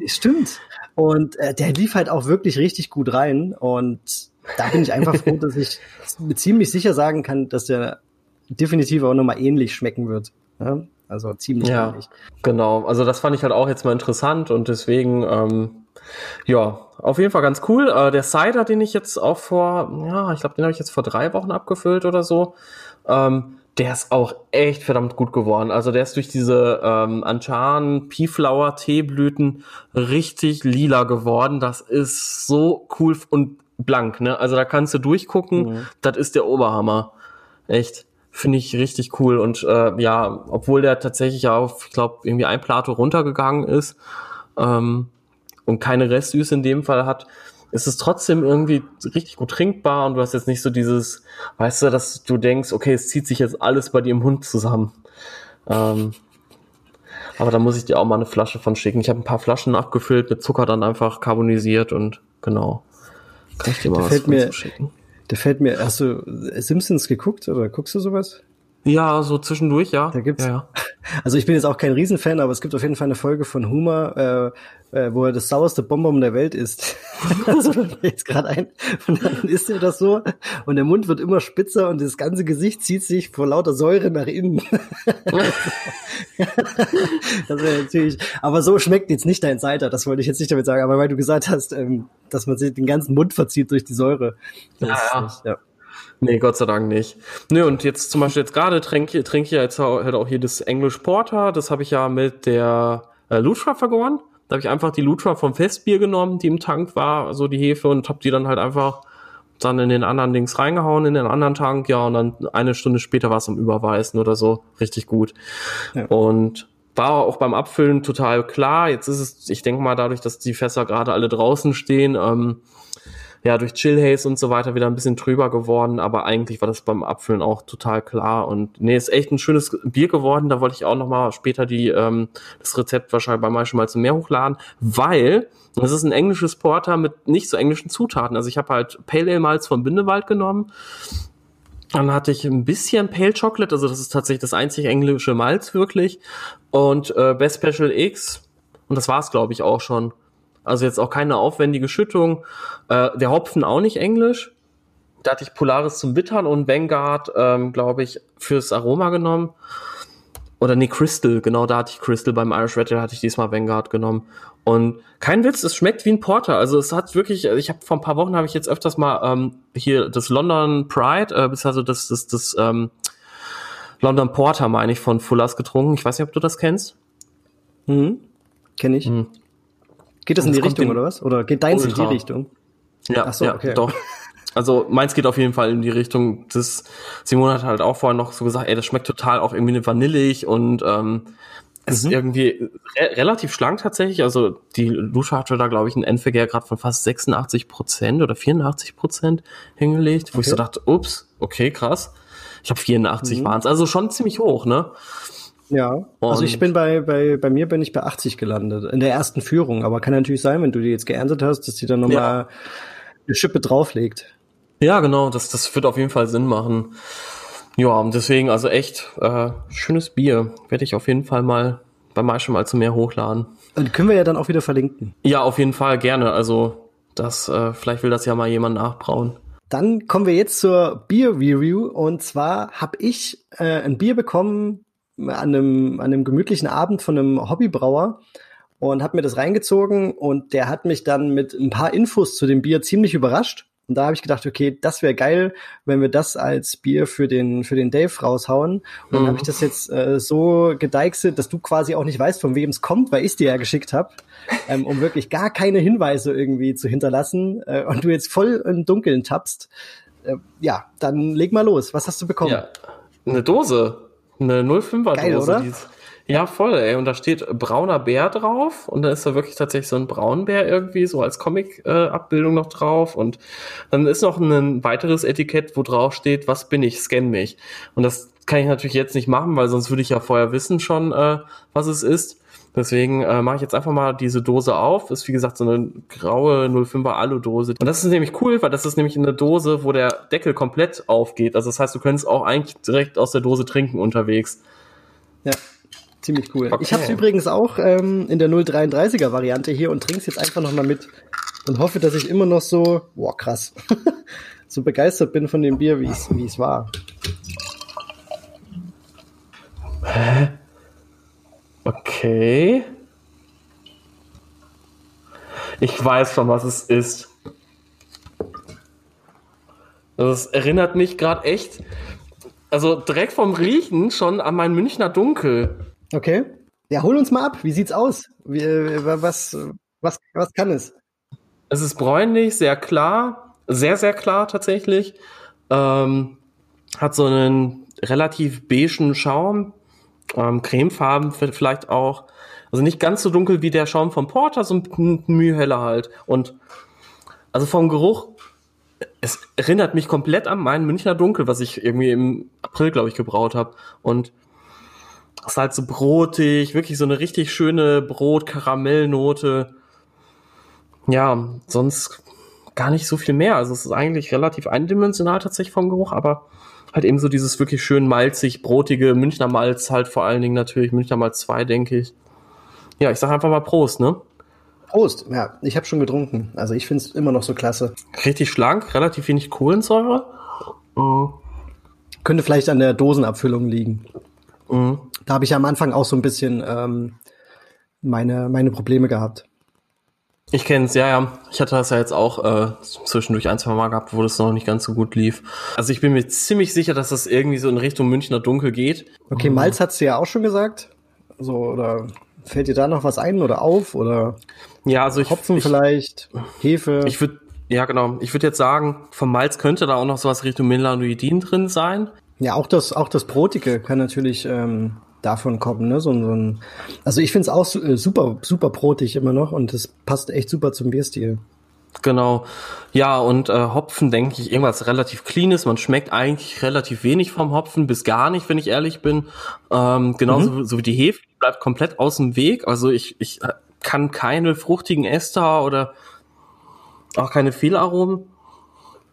Stimmt. Und äh, der lief halt auch wirklich richtig gut rein. Und da bin ich einfach froh, dass ich ziemlich sicher sagen kann, dass der definitiv auch nochmal ähnlich schmecken wird. Ja? Also ziemlich ja, ähnlich. Genau. Also das fand ich halt auch jetzt mal interessant und deswegen, ähm, ja, auf jeden Fall ganz cool. Äh, der Cider, den ich jetzt auch vor, ja, ich glaube, den habe ich jetzt vor drei Wochen abgefüllt oder so. Ähm, der ist auch echt verdammt gut geworden. Also der ist durch diese ähm, Anchan Peaflower Teeblüten richtig lila geworden. Das ist so cool und blank, ne? Also da kannst du durchgucken. Mhm. Das ist der Oberhammer. Echt. Finde ich richtig cool. Und äh, ja, obwohl der tatsächlich auf, ich glaube, irgendwie ein Plato runtergegangen ist ähm, und keine Restsüße in dem Fall hat, ist es trotzdem irgendwie richtig gut trinkbar und du hast jetzt nicht so dieses, weißt du, dass du denkst, okay, es zieht sich jetzt alles bei dir im Hund zusammen. Ähm, aber da muss ich dir auch mal eine Flasche von schicken. Ich habe ein paar Flaschen abgefüllt, mit Zucker dann einfach carbonisiert und genau. Kann ich dir mal der was mir, schicken? Der fällt mir, hast du Simpsons geguckt oder guckst du sowas? Ja, so zwischendurch, ja. Da gibt's. Ja, ja. Also ich bin jetzt auch kein Riesenfan, aber es gibt auf jeden Fall eine Folge von Humor, äh, äh, wo er das sauerste Bonbon der Welt das fällt mir jetzt gerade ein. Und dann isst er das so und der Mund wird immer spitzer und das ganze Gesicht zieht sich vor lauter Säure nach innen. das wäre natürlich. Aber so schmeckt jetzt nicht dein Cider. Das wollte ich jetzt nicht damit sagen. Aber weil du gesagt hast, ähm, dass man sich den ganzen Mund verzieht durch die Säure. Das, ja, ja. ja. Nee, Gott sei Dank nicht. Nö, und jetzt zum Beispiel jetzt gerade trinke trink ich jetzt halt auch hier das English Porter. Das habe ich ja mit der äh, Lutra vergoren. Da habe ich einfach die Lutra vom Festbier genommen, die im Tank war, also die Hefe, und habe die dann halt einfach dann in den anderen Dings reingehauen, in den anderen Tank, ja, und dann eine Stunde später war es am Überweisen oder so. Richtig gut. Ja. Und war auch beim Abfüllen total klar. Jetzt ist es, ich denke mal, dadurch, dass die Fässer gerade alle draußen stehen, ähm, ja durch Chill Haze und so weiter wieder ein bisschen trüber geworden, aber eigentlich war das beim Abfüllen auch total klar und nee, ist echt ein schönes Bier geworden. Da wollte ich auch noch mal später die ähm, das Rezept wahrscheinlich bei manchen mal zum Meer hochladen, weil das ist ein englisches Porter mit nicht so englischen Zutaten. Also ich habe halt Pale Ale Malz von Bindewald genommen. Dann hatte ich ein bisschen Pale Chocolate, also das ist tatsächlich das einzig englische Malz wirklich. Und äh, Best Special X. Und das war's, glaube ich, auch schon. Also jetzt auch keine aufwendige Schüttung. Äh, der Hopfen auch nicht englisch. Da hatte ich Polaris zum Bittern und Vanguard, ähm, glaube ich, fürs Aroma genommen. Oder nee, Crystal, genau da hatte ich Crystal. Beim Irish Red hatte ich diesmal Vanguard genommen. Und kein Witz, es schmeckt wie ein Porter. Also es hat wirklich, ich habe vor ein paar Wochen habe ich jetzt öfters mal ähm, hier das London Pride, äh, also das, das, das ähm, London Porter, meine ich, von Fullers getrunken. Ich weiß nicht, ob du das kennst. Mhm. Kenne ich. Mhm. Geht das in die Richtung oder was? Oder geht deins Ultra. in die Richtung? Ja, Ach so, ja okay. doch. Also meins geht auf jeden Fall in die Richtung. Das Simone hat halt auch vorher noch so gesagt, ey, das schmeckt total auch irgendwie vanillig und ähm, ist mhm. irgendwie re relativ schlank tatsächlich. Also die Lusche hatte da, glaube ich, einen Endverkehr gerade von fast 86 Prozent oder 84 Prozent hingelegt, wo okay. ich so dachte, ups, okay, krass. Ich habe 84 mhm. waren es, also schon ziemlich hoch, ne? Ja, und also ich bin bei, bei, bei mir bin ich bei 80 gelandet, in der ersten Führung, aber kann natürlich sein, wenn du die jetzt geerntet hast, dass die dann nochmal ja. eine Schippe drauflegt. Ja, genau, das, das wird auf jeden Fall Sinn machen. Ja, und deswegen, also echt, äh, schönes Bier. Werde ich auf jeden Fall mal bei Maische mal zu mehr hochladen. Und können wir ja dann auch wieder verlinken. Ja, auf jeden Fall, gerne. Also Das, äh, vielleicht will das ja mal jemand nachbrauen. Dann kommen wir jetzt zur Bier-Review. Und zwar habe ich äh, ein Bier bekommen an einem, an einem gemütlichen Abend von einem Hobbybrauer und habe mir das reingezogen und der hat mich dann mit ein paar Infos zu dem Bier ziemlich überrascht. Und da habe ich gedacht, okay, das wäre geil, wenn wir das als Bier für den für den Dave raushauen. Und dann mhm. habe ich das jetzt äh, so gedeichselt, dass du quasi auch nicht weißt, von wem es kommt, weil ich dir ja geschickt habe, ähm, um wirklich gar keine Hinweise irgendwie zu hinterlassen äh, und du jetzt voll im Dunkeln tappst. Äh, ja, dann leg mal los. Was hast du bekommen? Ja, eine Dose. Eine 05er Geil, Dose. Oder? Ja, voll, ey. Und da steht brauner Bär drauf. Und da ist da wirklich tatsächlich so ein Braunbär irgendwie, so als Comic-Abbildung äh, noch drauf. Und dann ist noch ein weiteres Etikett, wo drauf steht, was bin ich, scan mich. Und das kann ich natürlich jetzt nicht machen, weil sonst würde ich ja vorher wissen schon, äh, was es ist. Deswegen äh, mache ich jetzt einfach mal diese Dose auf. Ist wie gesagt so eine graue 05er Alu-Dose. Und das ist nämlich cool, weil das ist nämlich eine Dose, wo der Deckel komplett aufgeht. Also das heißt, du könntest auch eigentlich direkt aus der Dose trinken unterwegs. Ja, ziemlich cool. Okay. Ich habe es übrigens auch ähm, in der 033er Variante hier und trinke es jetzt einfach nochmal mit und hoffe, dass ich immer noch so, boah krass, so begeistert bin von dem Bier, wie es war. Hä? Okay. Ich weiß schon, was es ist. Das erinnert mich gerade echt, also direkt vom Riechen schon an mein Münchner Dunkel. Okay. Ja, hol uns mal ab. Wie sieht's aus? Wie, äh, was, was, was kann es? Es ist bräunlich, sehr klar, sehr, sehr klar tatsächlich. Ähm, hat so einen relativ beigen Schaum, ähm, cremefarben vielleicht auch. Also nicht ganz so dunkel wie der Schaum vom Porter, so ein Mühe heller halt. Und also vom Geruch, es erinnert mich komplett an meinen Münchner Dunkel, was ich irgendwie im April, glaube ich, gebraut habe. Und es ist halt so brotig, wirklich so eine richtig schöne Brot-Karamellnote. Ja, sonst gar nicht so viel mehr. Also es ist eigentlich relativ eindimensional tatsächlich vom Geruch, aber halt eben so dieses wirklich schön malzig, brotige Münchner Malz, halt vor allen Dingen natürlich Münchner Malz 2, denke ich. Ja, ich sag einfach mal Prost, ne? Prost, ja, ich habe schon getrunken. Also ich finde es immer noch so klasse. Richtig schlank, relativ wenig Kohlensäure. Mhm. Könnte vielleicht an der Dosenabfüllung liegen. Mhm. Da habe ich am Anfang auch so ein bisschen ähm, meine, meine Probleme gehabt. Ich kenne es, ja, ja. Ich hatte das ja jetzt auch äh, zwischendurch ein, zwei Mal gehabt, wo das noch nicht ganz so gut lief. Also ich bin mir ziemlich sicher, dass das irgendwie so in Richtung Münchner Dunkel geht. Okay, Malz hat's dir ja auch schon gesagt. So, oder fällt dir da noch was ein oder auf? Oder ja, also ich, Hopfen ich, vielleicht, Hefe. Ich würde, ja genau, ich würde jetzt sagen, vom Malz könnte da auch noch sowas Richtung Melanoidin drin sein. Ja, auch das, auch das Brotige kann natürlich ähm, davon kommen, ne? So, so ein, also ich finde es auch äh, super, super brotig immer noch und es passt echt super zum Bierstil. Genau. Ja, und äh, Hopfen, denke ich, irgendwas relativ cleanes. Man schmeckt eigentlich relativ wenig vom Hopfen, bis gar nicht, wenn ich ehrlich bin. Ähm, genauso mhm. so wie die Hefe bleibt komplett aus dem Weg. Also ich, ich äh, kann keine fruchtigen Ester oder auch keine Fehlaromen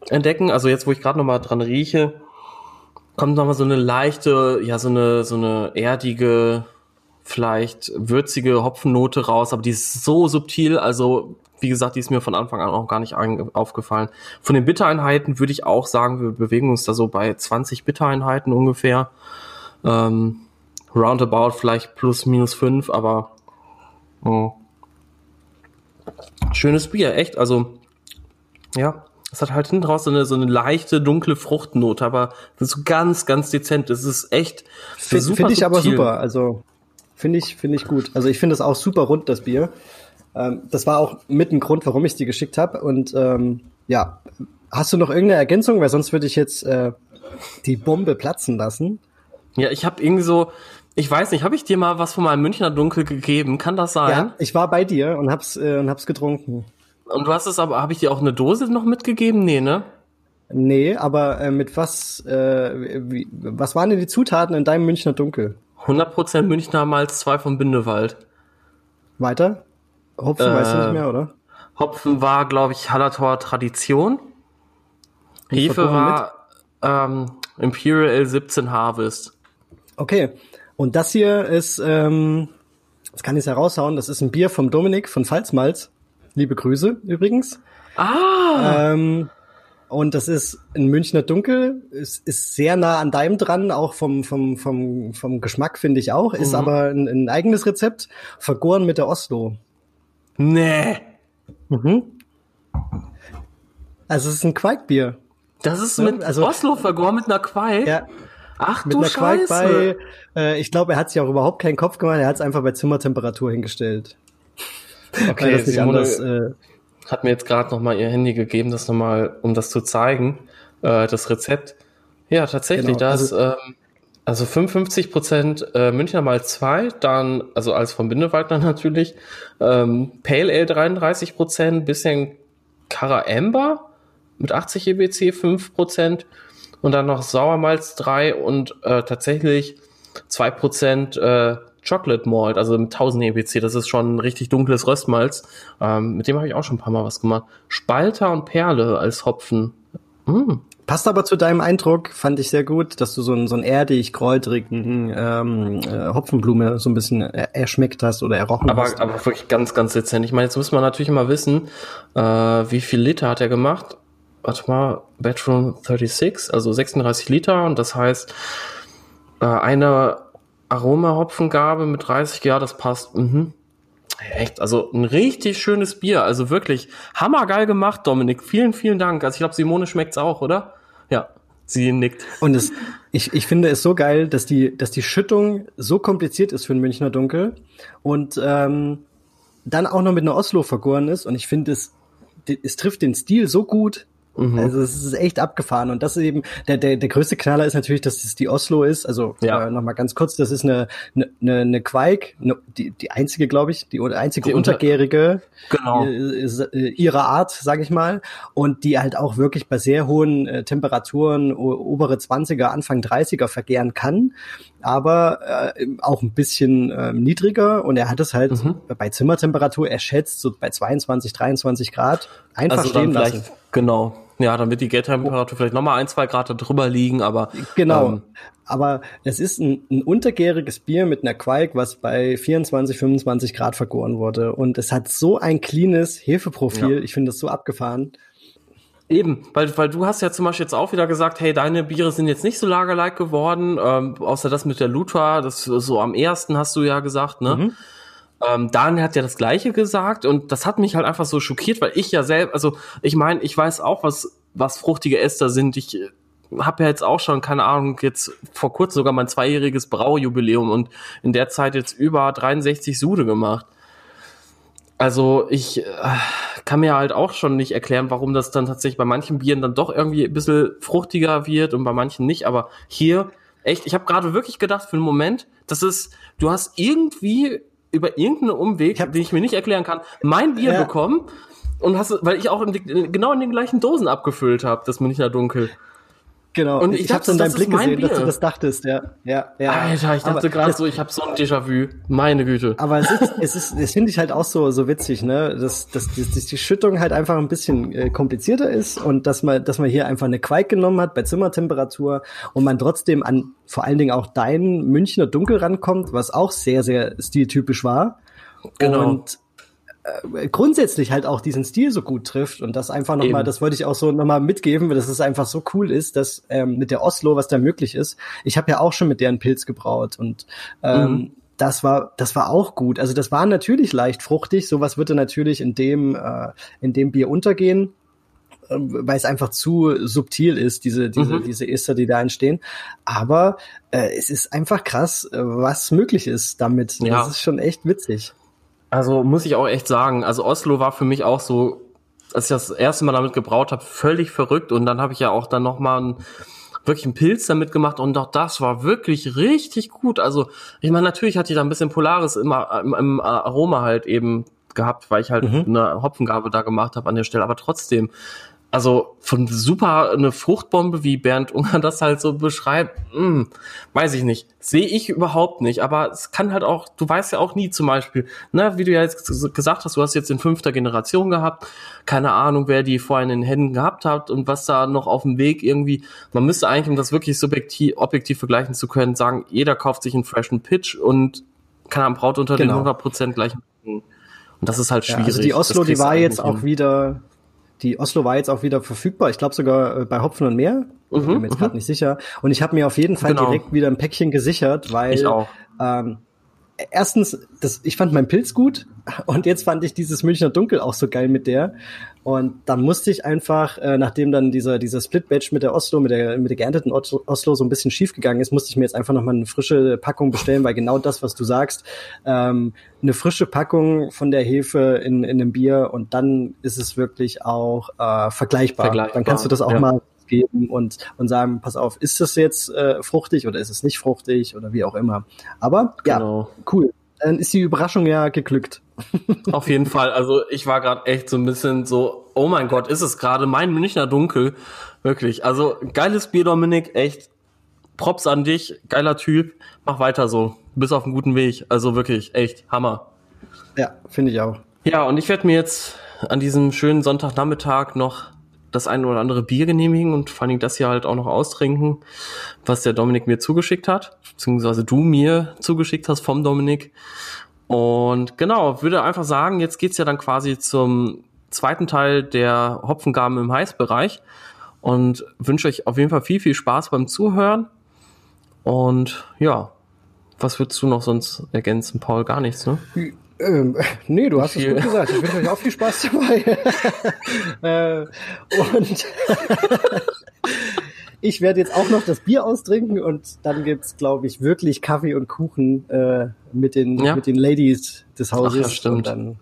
entdecken. Also jetzt, wo ich gerade noch mal dran rieche, kommt nochmal so eine leichte, ja, so eine, so eine erdige, vielleicht würzige Hopfennote raus, aber die ist so subtil, also wie gesagt, die ist mir von Anfang an auch gar nicht aufgefallen. Von den Bittereinheiten würde ich auch sagen, wir bewegen uns da so bei 20 Bittereinheiten ungefähr. Ähm, roundabout vielleicht plus minus fünf, aber oh. schönes Bier, echt. Also ja, es hat halt hinten raus so eine, so eine leichte, dunkle Fruchtnote, aber das ist so ganz, ganz dezent. Das ist echt Finde find ich aber super. Also finde ich, finde ich gut. Also ich finde es auch super rund, das Bier. Ähm, das war auch mit ein Grund, warum ich es dir geschickt habe. Und ähm, ja, hast du noch irgendeine Ergänzung? Weil sonst würde ich jetzt äh, die Bombe platzen lassen. Ja, ich habe irgendwie so, ich weiß nicht, habe ich dir mal was von meinem Münchner Dunkel gegeben? Kann das sein? Ja, ich war bei dir und hab's äh, und hab's getrunken. Und du hast es aber, habe ich dir auch eine Dose noch mitgegeben? Nee, ne? Nee, aber äh, mit was, äh, wie, was waren denn die Zutaten in deinem Münchner Dunkel? 100% Münchner Malz 2 vom Bindewald. Weiter? Hopfen äh, weißt du nicht mehr, oder? Hopfen war, glaube ich, Hallertor Tradition. Hefe war ähm, Imperial 17 Harvest. Okay. Und das hier ist, ähm, das kann ich ja raushauen, das ist ein Bier vom Dominik von Pfalzmalz. Liebe Grüße übrigens. Ah! Ähm, und das ist ein Münchner Dunkel, ist, ist sehr nah an deinem dran, auch vom, vom, vom, vom Geschmack finde ich auch, ist Mhm. aber ein, ein eigenes Rezept, vergoren mit der Oslo. Nee. Mhm. Also es ist ein Quarkbier. Das ist mit also- Oslo vergoren mit einer Quai? Ja, Ach mit du einer Scheiße. bei, äh, ich glaube, er hat sich auch überhaupt keinen Kopf gemacht, er hat es einfach bei Zimmertemperatur hingestellt. Okay, das nicht Simone anders, äh, hat mir jetzt gerade noch mal ihr Handy gegeben, das noch mal, um das zu zeigen, äh, das Rezept. Ja, tatsächlich, Genau, das, ähm, also 55 Prozent äh, Münchner mal 2, dann, also alles vom Bindewaldner natürlich, ähm, Pale Ale 33 Prozent, bisschen Cara Amber mit 80 EBC 5 Prozent und dann noch Sauermalz 3 und äh, tatsächlich 2 Prozent äh, Chocolate Malt, also mit 1000 EBC, das ist schon ein richtig dunkles Röstmalz. Ähm, mit dem habe ich auch schon ein paar Mal was gemacht. Spalter und Perle als Hopfen. Mm. Passt aber zu deinem Eindruck, fand ich sehr gut, dass du so einen, so einen erdig, kräutrigen ähm, äh, Hopfenblume so ein bisschen er- erschmeckt hast oder errochen Aber, hast. aber wirklich ganz, ganz dezent. Ich meine, jetzt muss man natürlich mal wissen, äh, wie viel Liter hat er gemacht? Warte mal, Bedroom 36, also 36 Liter und das heißt, äh, eine Aromahopfengabe mit 30, ja, das passt. Mhm. Echt, also ein richtig schönes Bier. Also wirklich hammergeil gemacht, Dominik. Vielen, vielen Dank. Also ich glaube, Simone schmeckt's auch, oder? Ja, sie nickt. Und es, ich, ich finde es so geil, dass die, dass die Schüttung so kompliziert ist für ein Münchner Dunkel und ähm, dann auch noch mit einer Oslo vergoren ist. Und ich finde es, es trifft den Stil so gut. Mhm. Also es ist echt abgefahren und das ist eben der der der größte Knaller ist natürlich, dass es die Oslo ist. Also Ja. äh, noch mal ganz kurz, das ist eine eine eine, eine Quake, eine, die die einzige, glaube ich, die einzige Die unter- untergärige Genau. äh, äh, ihrer Art, sage ich mal, und die halt auch wirklich bei sehr hohen äh, Temperaturen obere 20er, Anfang 30er vergären kann, aber äh, auch ein bisschen äh, niedriger und er hat es halt Mhm. bei Zimmertemperatur erschätzt so bei 22, 23 Grad einfach Also stehen lassen. genau. Ja, dann wird die Geldtemperatur vielleicht nochmal ein, zwei Grad drüber liegen, aber Genau. ähm, Aber es ist ein, ein untergäriges Bier mit einer Qualk, was bei 24, 25 Grad vergoren wurde. Und es hat so ein cleanes Hefeprofil. Ja. Ich finde das so abgefahren. Eben, weil, weil du hast ja zum Beispiel jetzt auch wieder gesagt, hey, deine Biere sind jetzt nicht so lagerlike geworden, ähm, außer das mit der Lutra, das so am ersten hast du ja gesagt, ne? Mhm. Ähm, Dan hat ja das Gleiche gesagt und das hat mich halt einfach so schockiert, weil ich ja selbst, also ich meine, ich weiß auch, was, was fruchtige Ester sind. Ich habe ja jetzt auch schon, keine Ahnung, jetzt vor kurzem sogar mein zweijähriges Braujubiläum und in der Zeit jetzt über 63 Sude gemacht. Also ich äh, kann mir halt auch schon nicht erklären, warum das dann tatsächlich bei manchen Bieren dann doch irgendwie ein bisschen fruchtiger wird und bei manchen nicht. Aber hier, echt, ich habe gerade wirklich gedacht für einen Moment, das ist, du hast irgendwie über irgendeinen Umweg, Ich den ich mir nicht erklären kann, mein Bier Ja. bekommen und hast, weil ich auch in die, genau in den gleichen Dosen abgefüllt habe, das Münchner Dunkel. Genau. Und ich ich hab's dachte, in deinem Blick gesehen, dass du Bier. das dachtest, ja. Ja, ja. Alter, ich dachte gerade so, ich habe so ein Déjà-vu. Meine Güte. Aber es ist, es ist, das finde ich halt auch so, so witzig, ne, dass, dass, dass, die Schüttung halt einfach ein bisschen äh, komplizierter ist und dass man, dass man hier einfach eine Quake genommen hat bei Zimmertemperatur und man trotzdem an vor allen Dingen auch dein Münchner Dunkel rankommt, was auch sehr, sehr stiltypisch war. Genau. Und grundsätzlich halt auch diesen Stil so gut trifft und das einfach nochmal, das wollte ich auch so nochmal mitgeben, dass es einfach so cool ist, dass ähm, mit der Oslo, was da möglich ist. Ich habe ja auch schon mit deren Pilz gebraut und ähm, Mhm. das war das war auch gut. Also das war natürlich leicht fruchtig. Sowas würde natürlich in dem äh, in dem Bier untergehen, ähm, weil es einfach zu subtil ist, diese diese Mhm. diese Ester, die da entstehen. Aber äh, es ist einfach krass, äh, was möglich ist damit. Ja. Das ist schon echt witzig. Also muss ich auch echt sagen, also Oslo war für mich auch so, als ich das erste Mal damit gebraut habe, völlig verrückt und dann habe ich ja auch dann noch mal einen, wirklich einen Pilz damit gemacht und auch das war wirklich richtig gut. Also ich meine, natürlich hatte ich da ein bisschen Polaris immer im, im Aroma halt eben gehabt, weil ich halt Mhm. eine Hopfengabe da gemacht habe an der Stelle, aber trotzdem also von super eine Fruchtbombe, wie Bernd Unger das halt so beschreibt, mh, weiß ich nicht. Sehe ich überhaupt nicht. Aber es kann halt auch, du weißt ja auch nie zum Beispiel, ne, wie du ja jetzt gesagt hast, du hast jetzt in fünfter Generation gehabt, keine Ahnung, wer die vorhin in den Händen gehabt hat und was da noch auf dem Weg irgendwie, man müsste eigentlich, um das wirklich subjektiv, objektiv vergleichen zu können, sagen, jeder kauft sich einen freshen Pitch und kann am Braut unter Genau. den 100% gleichen. Und das ist halt Ja, schwierig. also die Oslo, die war jetzt auch wieder, die Oslo war jetzt auch wieder verfügbar. Ich glaube sogar äh, bei Hopfen und Meer. Mhm, bin mir jetzt gerade mhm. nicht sicher. Und ich habe mir auf jeden Fall genau. direkt wieder ein Päckchen gesichert, weil ich auch. Ähm, erstens, das, ich fand meinen Pilz gut und jetzt fand ich dieses Münchner Dunkel auch so geil mit der. Und dann musste ich einfach, äh, nachdem dann dieser, dieser Split-Batch mit der Oslo, mit der, mit der geernteten Oslo so ein bisschen schief gegangen ist, musste ich mir jetzt einfach nochmal eine frische Packung bestellen, weil genau das, was du sagst, ähm, eine frische Packung von der Hefe in, in einem Bier und dann ist es wirklich auch äh, vergleichbar. vergleichbar. Dann kannst du das auch ja. mal geben und, und sagen, pass auf, ist das jetzt äh, fruchtig oder ist es nicht fruchtig oder wie auch immer. Aber genau. ja, cool. Dann ist die Überraschung ja geglückt. Auf jeden Fall. Also ich war gerade echt so ein bisschen so, oh mein Gott, ist es gerade mein Münchner Dunkel. Wirklich. Also geiles Bier, Dominik, echt. Props an dich, geiler Typ. Mach weiter so. Du bist auf einem guten Weg. Also wirklich, echt, Hammer. Ja, finde ich auch. Ja, und ich werde mir jetzt an diesem schönen Sonntagnachmittag noch das eine oder andere Bier genehmigen und vor allem das hier halt auch noch austrinken, was der Dominik mir zugeschickt hat, beziehungsweise du mir zugeschickt hast vom Dominik. Und genau, würde einfach sagen, jetzt geht's ja dann quasi zum zweiten Teil der Hopfengaben im Heißbereich und wünsche euch auf jeden Fall viel, viel Spaß beim Zuhören. Und ja, was würdest du noch sonst ergänzen, Paul? Gar nichts, ne? Ähm, nee, du hast es gut gesagt. Ich wünsche euch auch viel Spaß dabei. äh, und ich werde jetzt auch noch das Bier austrinken und dann gibt's, glaube ich, wirklich Kaffee und Kuchen äh, mit, den, ja. mit den Ladies des Hauses. Ach, ja, stimmt. Und dann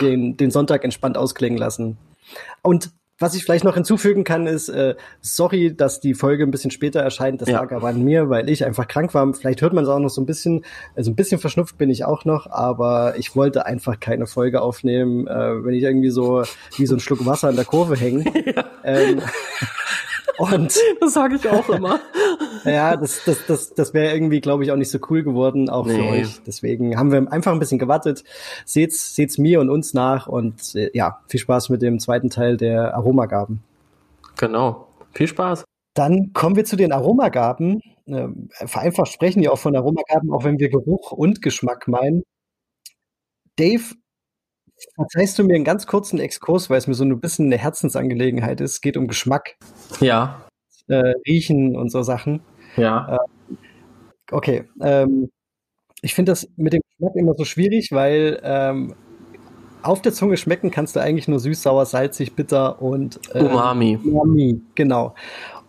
den, den Sonntag entspannt ausklingen lassen. Und was ich vielleicht noch hinzufügen kann, ist, äh, sorry, dass die Folge ein bisschen später erscheint. Das ja. lag aber an mir, weil ich einfach krank war. Vielleicht hört man es auch noch so ein bisschen, also ein bisschen verschnupft bin ich auch noch, aber ich wollte einfach keine Folge aufnehmen, äh, wenn ich irgendwie so wie so ein Schluck Wasser in der Kurve hänge. Ja. Ähm, und das sage ich auch immer. ja, das, das, das, das wäre irgendwie, glaube ich, auch nicht so cool geworden, auch nee. für euch. Deswegen haben wir einfach ein bisschen gewartet. Seht's, seht's mir und uns nach und äh, ja, viel Spaß mit dem zweiten Teil der Aromagaben. Genau. Viel Spaß. Dann kommen wir zu den Aromagaben. Äh, vereinfacht sprechen wir auch von Aromagaben, auch wenn wir Geruch und Geschmack meinen. Dave, Verzeihst du mir einen ganz kurzen Exkurs, weil es mir so ein bisschen eine Herzensangelegenheit ist. Es geht um Geschmack. Ja. Äh, Riechen und so Sachen. Ja. Äh, okay. Ähm, ich finde das mit dem Geschmack immer so schwierig, weil ähm, auf der Zunge schmecken kannst du eigentlich nur süß, sauer, salzig, bitter und äh, Umami. Umami, genau.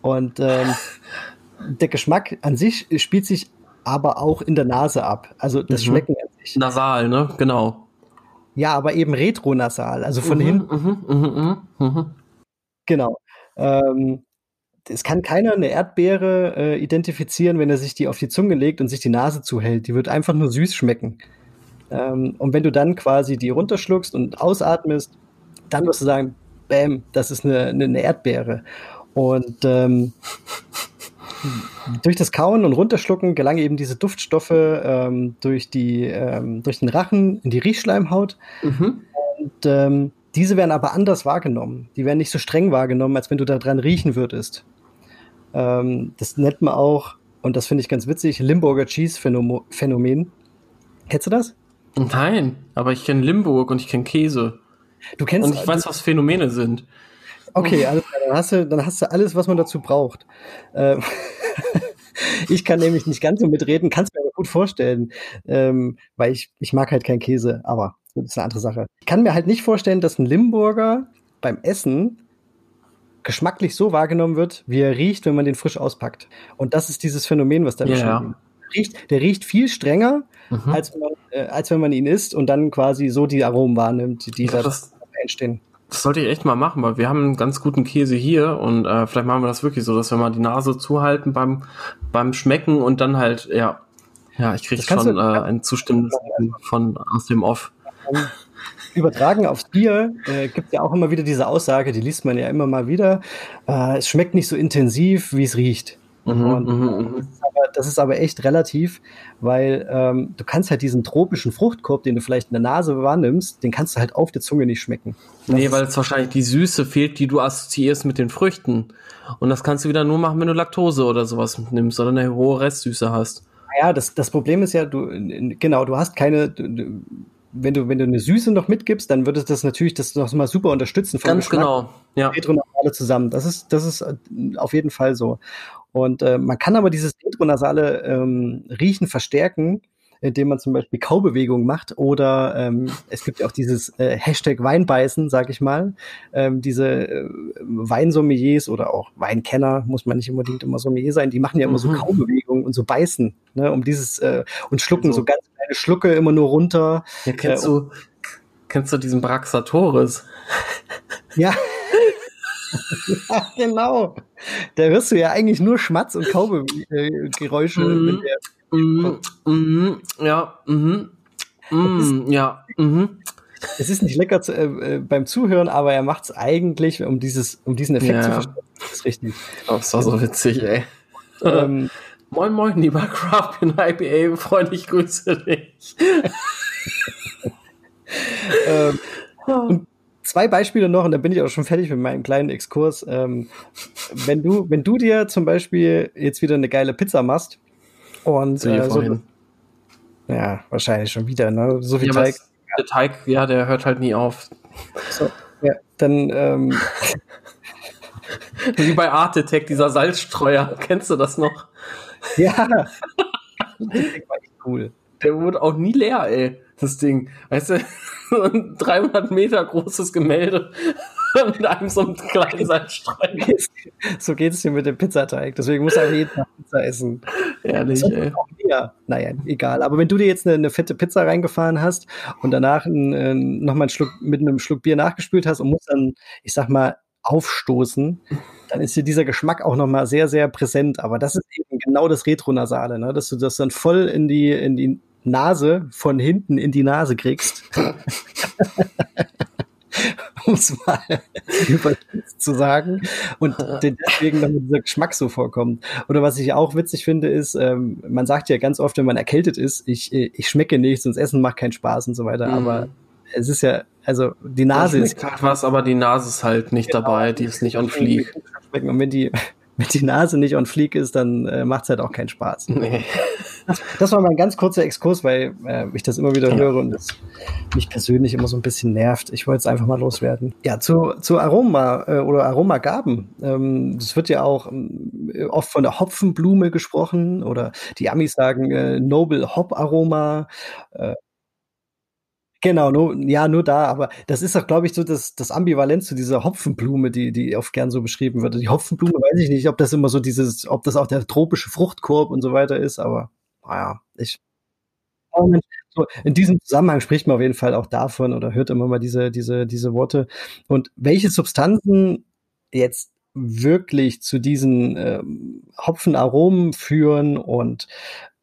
Und ähm, der Geschmack an sich spielt sich aber auch in der Nase ab. Also das mhm. Schmecken an sich. Nasal, ne? Genau. Ja, aber eben retronasal, also von mhm, hinten. Mhm, mhm, mhm, mhm. Genau. Ähm, es kann keiner eine Erdbeere äh, identifizieren, wenn er sich die auf die Zunge legt und sich die Nase zuhält. Die wird einfach nur süß schmecken. Ähm, und wenn du dann quasi die runterschluckst und ausatmest, dann wirst du sagen, bam, das ist eine, eine Erdbeere. Und ähm, durch das Kauen und Runterschlucken gelangen eben diese Duftstoffe ähm, durch, die, ähm, durch den Rachen in die Riechschleimhaut. Mhm. Und ähm, diese werden aber anders wahrgenommen. Die werden nicht so streng wahrgenommen, als wenn du daran riechen würdest. Ähm, das nennt man auch, und das finde ich ganz witzig, Limburger Cheese Phänomen. Kennst du das? Nein, aber ich kenne Limburg und ich kenne Käse. Du kennst und ich weiß, was Phänomene sind. Okay, also, dann, hast du, dann hast du alles, was man dazu braucht. Ähm, ich kann nämlich nicht ganz so mitreden, kannst mir aber gut vorstellen, ähm, weil ich, ich mag halt keinen Käse, aber das ist eine andere Sache. Ich kann mir halt nicht vorstellen, dass ein Limburger beim Essen geschmacklich so wahrgenommen wird, wie er riecht, wenn man den frisch auspackt. Und das ist dieses Phänomen, was da yeah. riecht. Der riecht viel strenger, mhm. als, wenn man, äh, als wenn man ihn isst und dann quasi so die Aromen wahrnimmt, die da entstehen. Das sollte ich echt mal machen, weil wir haben einen ganz guten Käse hier und äh, vielleicht machen wir das wirklich so, dass wir mal die Nase zuhalten beim, beim Schmecken und dann halt, ja, ja, ich kriege schon du, äh, ein zustimmendes von aus dem Off. Übertragen aufs Bier äh, gibt ja auch immer wieder diese Aussage, die liest man ja immer mal wieder. Äh, es schmeckt nicht so intensiv, wie es riecht. Mhm, und, mhm, mhm. das, ist aber, das, ist aber, echt relativ, weil ähm, du kannst halt diesen tropischen Fruchtkorb, den du vielleicht in der Nase wahrnimmst, den kannst du halt auf der Zunge nicht schmecken. Das nee, weil es wahrscheinlich die Süße fehlt, die du assoziierst mit den Früchten. Und das kannst du wieder nur machen, wenn du Laktose oder sowas nimmst oder eine hohe Restsüße hast. Ja, das, das Problem ist ja, du, genau, du hast keine, du, wenn du, wenn du eine Süße noch mitgibst, dann würde das natürlich das noch mal super unterstützen. Ganz Geschmack genau, ja. Retronasale zusammen. Das ist, das ist äh, auf jeden Fall so. Und äh, man kann aber dieses retronasale ähm, Riechen verstärken, indem man zum Beispiel Kaubewegungen macht oder ähm, es gibt ja auch dieses äh, Hashtag Weinbeißen, sag ich mal. Ähm, diese äh, Weinsommeliers oder auch Weinkenner, muss man nicht unbedingt immer Sommelier sein, die machen ja immer mhm. so Kaubewegungen und so beißen, ne, um dieses äh, und schlucken also, so ganz kleine Schlucke immer nur runter. Ja, kennst äh, du, kennst du diesen Braxatoris? Ja. ja, genau. Da hörst du ja eigentlich nur Schmatz und Kaubegeräusche, mm, wenn der Mm, mm, ja, mm, mm, ja. Mm. Es ist nicht lecker zu, äh, äh beim Zuhören, aber er macht es eigentlich, um dieses, um diesen Effekt ja. zu verstehen. Das ist richtig. Oh, das war so witzig, ey. Ähm, moin, moin, lieber Craft in IPA, Freund, ich grüße dich. ähm, und zwei Beispiele noch und dann bin ich auch schon fertig mit meinem kleinen Exkurs. Ähm, wenn du, wenn du dir zum Beispiel jetzt wieder eine geile Pizza machst und äh, so, ja, wahrscheinlich schon wieder, ne? So viel ja, Teig. Der Teig, ja, der hört halt nie auf. So, ja, dann ähm, Wie bei Art Attack, dieser Salzstreuer. Kennst du das noch? Ja. das war echt cool. Der wurde auch nie leer, ey, das Ding. Weißt du, ein 300 Meter großes Gemälde mit einem so einem kleinen Salzstreuer. So geht es dir mit dem Pizzateig. Deswegen muss er jeden Tag Pizza essen. Ehrlich, ey. Ja, naja, egal. Aber wenn du dir jetzt eine, eine fette Pizza reingefahren hast und danach ein, nochmal einen Schluck mit einem Schluck Bier nachgespült hast und musst dann, ich sag mal, aufstoßen, dann ist dir dieser Geschmack auch nochmal sehr, sehr präsent. Aber das ist eben genau das Retronasale, ne? dass du das dann voll in die, in die Nase von hinten in die Nase kriegst. um es mal zu sagen. Und deswegen dann dieser Geschmack so vorkommt. Oder was ich auch witzig finde, ist, ähm, man sagt ja ganz oft, wenn man erkältet ist, ich, ich schmecke nichts und das Essen macht keinen Spaß und so weiter. Mhm. Aber es ist ja, also die Nase ist. Halt was, aber die Nase ist halt nicht genau, dabei, die ist nicht on fleek. Und wenn die, wenn die Nase nicht on fleek ist, dann äh, macht es halt auch keinen Spaß. Nee. Das, war mal ein ganz kurzer Exkurs, weil äh, ich das immer wieder ja. höre und es mich persönlich immer so ein bisschen nervt. Ich wollte es einfach mal loswerden. Ja, zu, zu Aroma äh, oder Aromagaben. Ähm, das wird ja auch äh, oft von der Hopfenblume gesprochen oder die Amis sagen äh, Noble Hop Aroma. Äh, Genau, nur, ja, nur da, aber das ist doch, glaube ich, so das, das Ambivalenz zu dieser Hopfenblume, die, die oft gern so beschrieben wird. Die Hopfenblume weiß ich nicht, ob das immer so dieses, ob das auch der tropische Fruchtkorb und so weiter ist, aber naja, ich. So, in diesem Zusammenhang spricht man auf jeden Fall auch davon oder hört immer mal diese, diese, diese Worte. Und welche Substanzen jetzt wirklich zu diesen ähm, Hopfenaromen führen und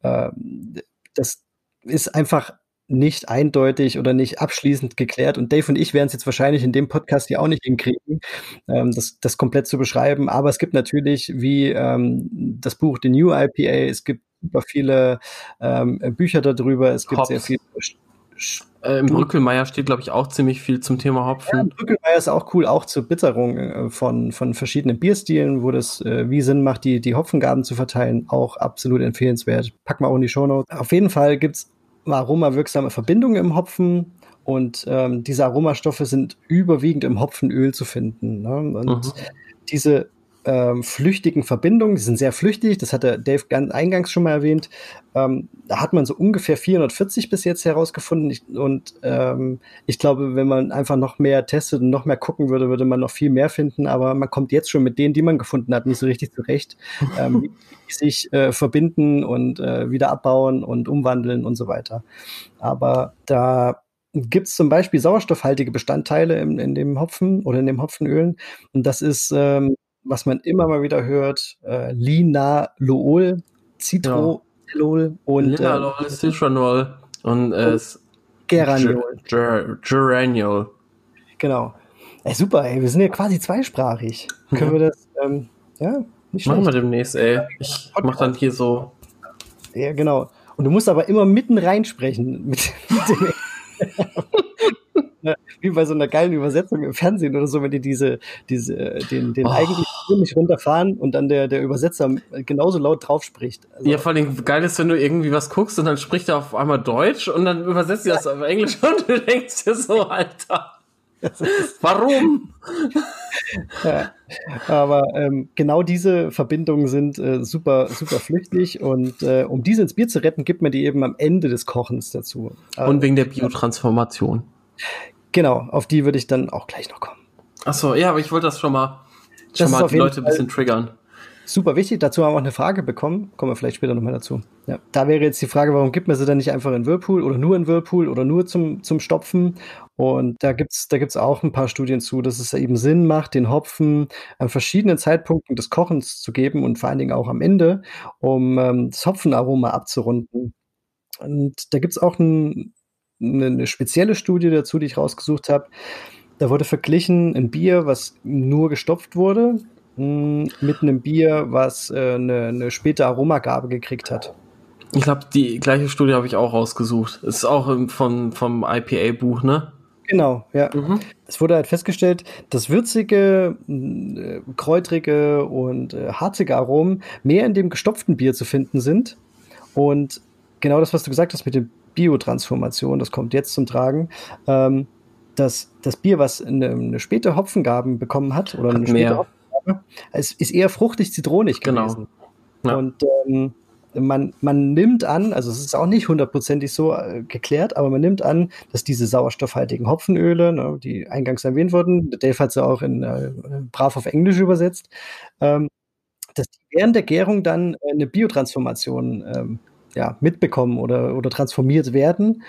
ähm, das ist einfach nicht eindeutig oder nicht abschließend geklärt. Und Dave und ich werden es jetzt wahrscheinlich in dem Podcast hier auch nicht hinkriegen, ähm, das, das komplett zu beschreiben. Aber es gibt natürlich, wie ähm, das Buch The New IPA, es gibt super viele ähm, Bücher darüber, es gibt Hops. sehr viele. Äh, Im Brückelmeier steht, glaube ich, auch ziemlich viel zum Thema Hopfen. Ja, Brückelmeier ist auch cool, auch zur Bitterung äh, von, von verschiedenen Bierstilen, wo das äh, wie Sinn macht, die, die Hopfengaben zu verteilen. Auch absolut empfehlenswert. Packen wir auch in die Shownotes. Auf jeden Fall gibt's aromawirksame Verbindungen im Hopfen und ähm, diese Aromastoffe sind überwiegend im Hopfenöl zu finden. Ne? Und mhm. diese ähm, flüchtigen Verbindungen, die sind sehr flüchtig, das hat der Dave eingangs schon mal erwähnt. Ähm, da hat man so ungefähr 440 bis jetzt herausgefunden. Ich, und ähm, ich glaube, wenn man einfach noch mehr testet und noch mehr gucken würde, würde man noch viel mehr finden. Aber man kommt jetzt schon mit denen, die man gefunden hat, nicht so richtig zurecht, ähm, wie die sich äh, verbinden und äh, wieder abbauen und umwandeln und so weiter. Aber da gibt es zum Beispiel sauerstoffhaltige Bestandteile in, in dem Hopfen oder in dem Hopfenölen. Und das ist ähm, was man immer mal wieder hört, äh, Linalool, Citrolol ja. und Linalool, äh, Citronol und äh, Geraniol. Ger Geraniol. Genau. Ey, super, ey, wir sind ja quasi zweisprachig. Können wir das, ähm, ja, nicht schlecht. Machen wir demnächst, ey. Ich mach dann hier so. Ja, genau. Und du musst aber immer mitten reinsprechen mit, mit dem einer, wie bei so einer geilen Übersetzung im Fernsehen oder so, wenn die diese, diese, den, den oh. eigentlichen nicht runterfahren und dann der, der Übersetzer genauso laut drauf spricht. Also, ja, vor allem geil ist, wenn du irgendwie was guckst und dann spricht er auf einmal Deutsch und dann übersetzt er das auf Englisch und du denkst dir so, Alter. Warum? ja, aber ähm, genau diese Verbindungen sind äh, super, super flüchtig und äh, um diese ins Bier zu retten, gibt man die eben am Ende des Kochens dazu. Und wegen der Biotransformation. Genau, auf die würde ich dann auch gleich noch kommen. Achso, ja, aber ich wollte das schon mal, schon mal die Leute ein bisschen triggern super wichtig. Dazu haben wir auch eine Frage bekommen. Kommen wir vielleicht später nochmal dazu. Ja. Da wäre jetzt die Frage, warum gibt man sie dann nicht einfach in Whirlpool oder nur in Whirlpool oder nur zum, zum Stopfen? Und da gibt's da gibt's auch ein paar Studien zu, dass es eben Sinn macht, den Hopfen an verschiedenen Zeitpunkten des Kochens zu geben und vor allen Dingen auch am Ende, um ähm, das Hopfenaroma abzurunden. Und da gibt's auch ein, eine, eine spezielle Studie dazu, die ich rausgesucht habe. Da wurde verglichen ein Bier, was nur gestopft wurde, mit einem Bier, was äh, eine, eine späte Aromagabe gekriegt hat. Ich glaube, die gleiche Studie habe ich auch rausgesucht. Ist auch von, vom IPA-Buch, ne? Genau, ja. Mhm. Es wurde halt festgestellt, dass würzige, äh, kräutrige und äh, harzige Aromen mehr in dem gestopften Bier zu finden sind. Und genau das, was du gesagt hast mit der Biotransformation, das kommt jetzt zum Tragen. Ähm, dass das Bier, was eine, eine späte Hopfengaben bekommen hat, oder hat eine späte Hopfen es ist eher fruchtig zitronig genau. gewesen. Ja. Und ähm, man, man nimmt an, also es ist auch nicht hundertprozentig so äh, geklärt, aber man nimmt an, dass diese sauerstoffhaltigen Hopfenöle, ne, die eingangs erwähnt wurden, Dave hat sie auch in äh, brav auf Englisch übersetzt, ähm, dass die während der Gärung dann eine Biotransformation ähm, ja, mitbekommen oder, oder transformiert werden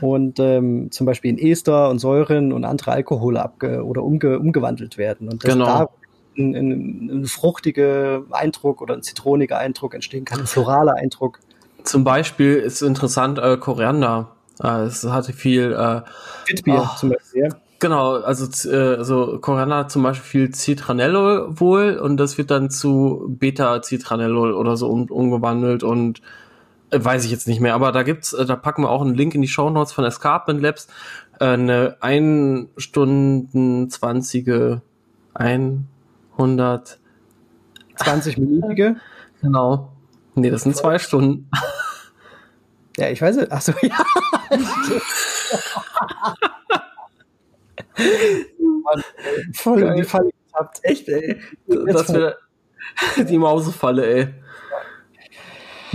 und ähm, zum Beispiel in Ester und Säuren und andere Alkohole abge oder umge umgewandelt werden. Und genau. da ein, ein, ein fruchtiger Eindruck oder ein zitroniger Eindruck entstehen kann, ein floraler Eindruck. Zum Beispiel ist interessant äh, Koriander. Äh, es hatte viel äh, Witbier oh, zum Beispiel, ja. Genau, also, äh, also Koriander hat zum Beispiel viel Citranellol wohl und das wird dann zu Beta-Citranellol oder so um, umgewandelt und weiß ich jetzt nicht mehr, aber da gibt's, äh, da packen wir auch einen Link in die Show Notes von Escarpment Labs, äh, eine 1 Stunden 20 ein 100. 20-minütige? Genau. Nee, das sind zwei Stunden. Ja, ich weiß nicht. Achso, ja. Mann, voll in die Falle getappt. Echt, ey. Das wäre die Mausefalle, ey.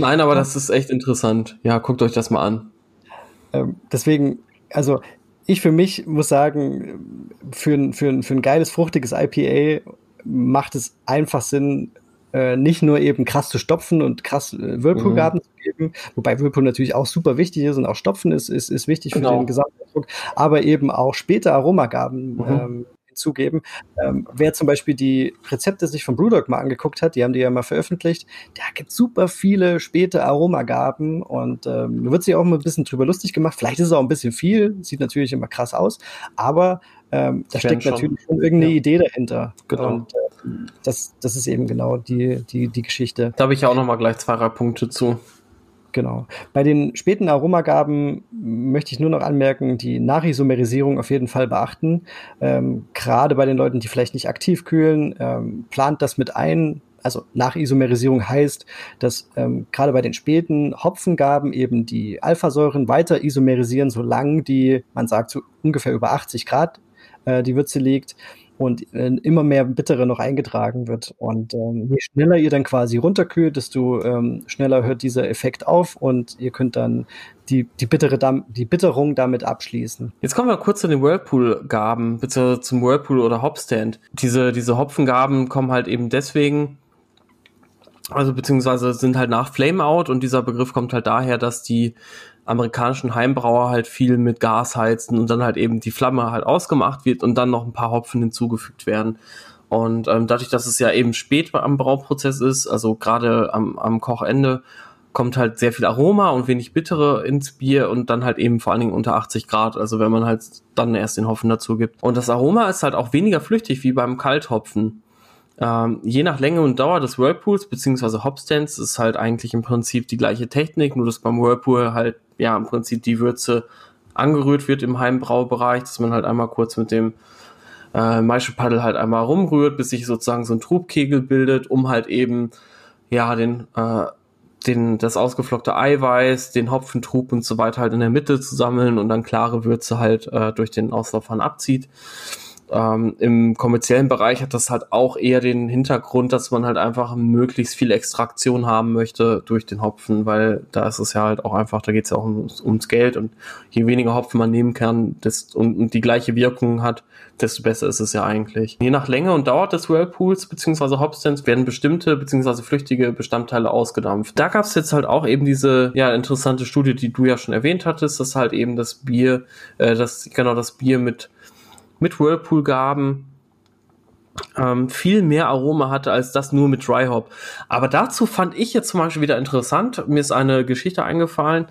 Nein, aber das ist echt interessant. Ja, guckt euch das mal an. Ähm, deswegen, also ich für mich muss sagen, für ein, für ein, für ein geiles, fruchtiges IPA macht es einfach Sinn, äh, nicht nur eben krass zu stopfen und krass äh, Whirlpool-Gaben mhm. zu geben, wobei Whirlpool natürlich auch super wichtig ist und auch Stopfen ist, ist, ist wichtig genau. für den Gesamteindruck, aber eben auch später Aromagaben mhm. ähm, hinzugeben. Ähm, wer zum Beispiel die Rezepte sich von Brewdog mal angeguckt hat, die haben die ja mal veröffentlicht, da gibt super viele späte Aromagaben und ähm, wird sich auch mal ein bisschen drüber lustig gemacht. Vielleicht ist es auch ein bisschen viel, sieht natürlich immer krass aus, aber ähm, da steckt schon. natürlich schon irgendeine ja. Idee dahinter. Genau. Und äh, das, das ist eben genau die, die, die Geschichte. Da habe ich ja auch noch mal gleich zwei, drei Punkte zu. Genau. Bei den späten Aromagaben möchte ich nur noch anmerken, die Nachisomerisierung auf jeden Fall beachten. Ähm, Gerade bei den Leuten, die vielleicht nicht aktiv kühlen, ähm, plant das mit ein. Also Nachisomerisierung heißt, dass ähm, gerade bei den späten Hopfengaben eben die Alphasäuren weiter isomerisieren, solange die, man sagt, so ungefähr über 80 Grad äh, die Würze liegt und äh, immer mehr Bittere noch eingetragen wird. Und ähm, je schneller ihr dann quasi runterkühlt, desto ähm, schneller hört dieser Effekt auf und ihr könnt dann die, die, bittere, die Bitterung damit abschließen. Jetzt kommen wir kurz zu den Whirlpool-Gaben, beziehungsweise zum Whirlpool oder Hopstand. Diese, diese Hopfengaben kommen halt eben deswegen, also beziehungsweise sind halt nach Flameout und dieser Begriff kommt halt daher, dass die amerikanischen Heimbrauer halt viel mit Gas heizen und dann halt eben die Flamme halt ausgemacht wird und dann noch ein paar Hopfen hinzugefügt werden. Und ähm, dadurch, dass es ja eben spät am Brauprozess ist, also gerade am, am Kochende, kommt halt sehr viel Aroma und wenig Bittere ins Bier und dann halt eben vor allen Dingen unter 80 Grad, also wenn man halt dann erst den Hopfen dazu gibt. Und das Aroma ist halt auch weniger flüchtig wie beim Kalthopfen. Ähm, je nach Länge und Dauer des Whirlpools beziehungsweise Hopstands ist halt eigentlich im Prinzip die gleiche Technik, nur dass beim Whirlpool halt ja im Prinzip die Würze angerührt wird im Heimbraubereich, dass man halt einmal kurz mit dem äh, Maischepaddel halt einmal rumrührt, bis sich sozusagen so ein Trubkegel bildet, um halt eben ja den äh, den, das ausgeflockte Eiweiß, den Hopfentrub und so weiter halt in der Mitte zu sammeln und dann klare Würze halt äh, durch den Auslaufhahn abzieht. Ähm, Im kommerziellen Bereich hat das halt auch eher den Hintergrund, dass man halt einfach möglichst viel Extraktion haben möchte durch den Hopfen, weil da ist es ja halt auch einfach, da geht es ja auch ums, ums, Geld und je weniger Hopfen man nehmen kann desto, und, und, die gleiche Wirkung hat, desto besser ist es ja eigentlich. Je nach Länge und Dauer des Whirlpools bzw. Hopstands werden bestimmte bzw. flüchtige Bestandteile ausgedampft. Da gab es jetzt halt auch eben diese ja interessante Studie, die du ja schon erwähnt hattest, dass halt eben das Bier, äh, das genau das Bier mit mit Whirlpool-Gaben ähm, viel mehr Aroma hatte als das nur mit Dry Hop. Aber dazu fand ich jetzt zum Beispiel wieder interessant. Mir ist eine Geschichte eingefallen.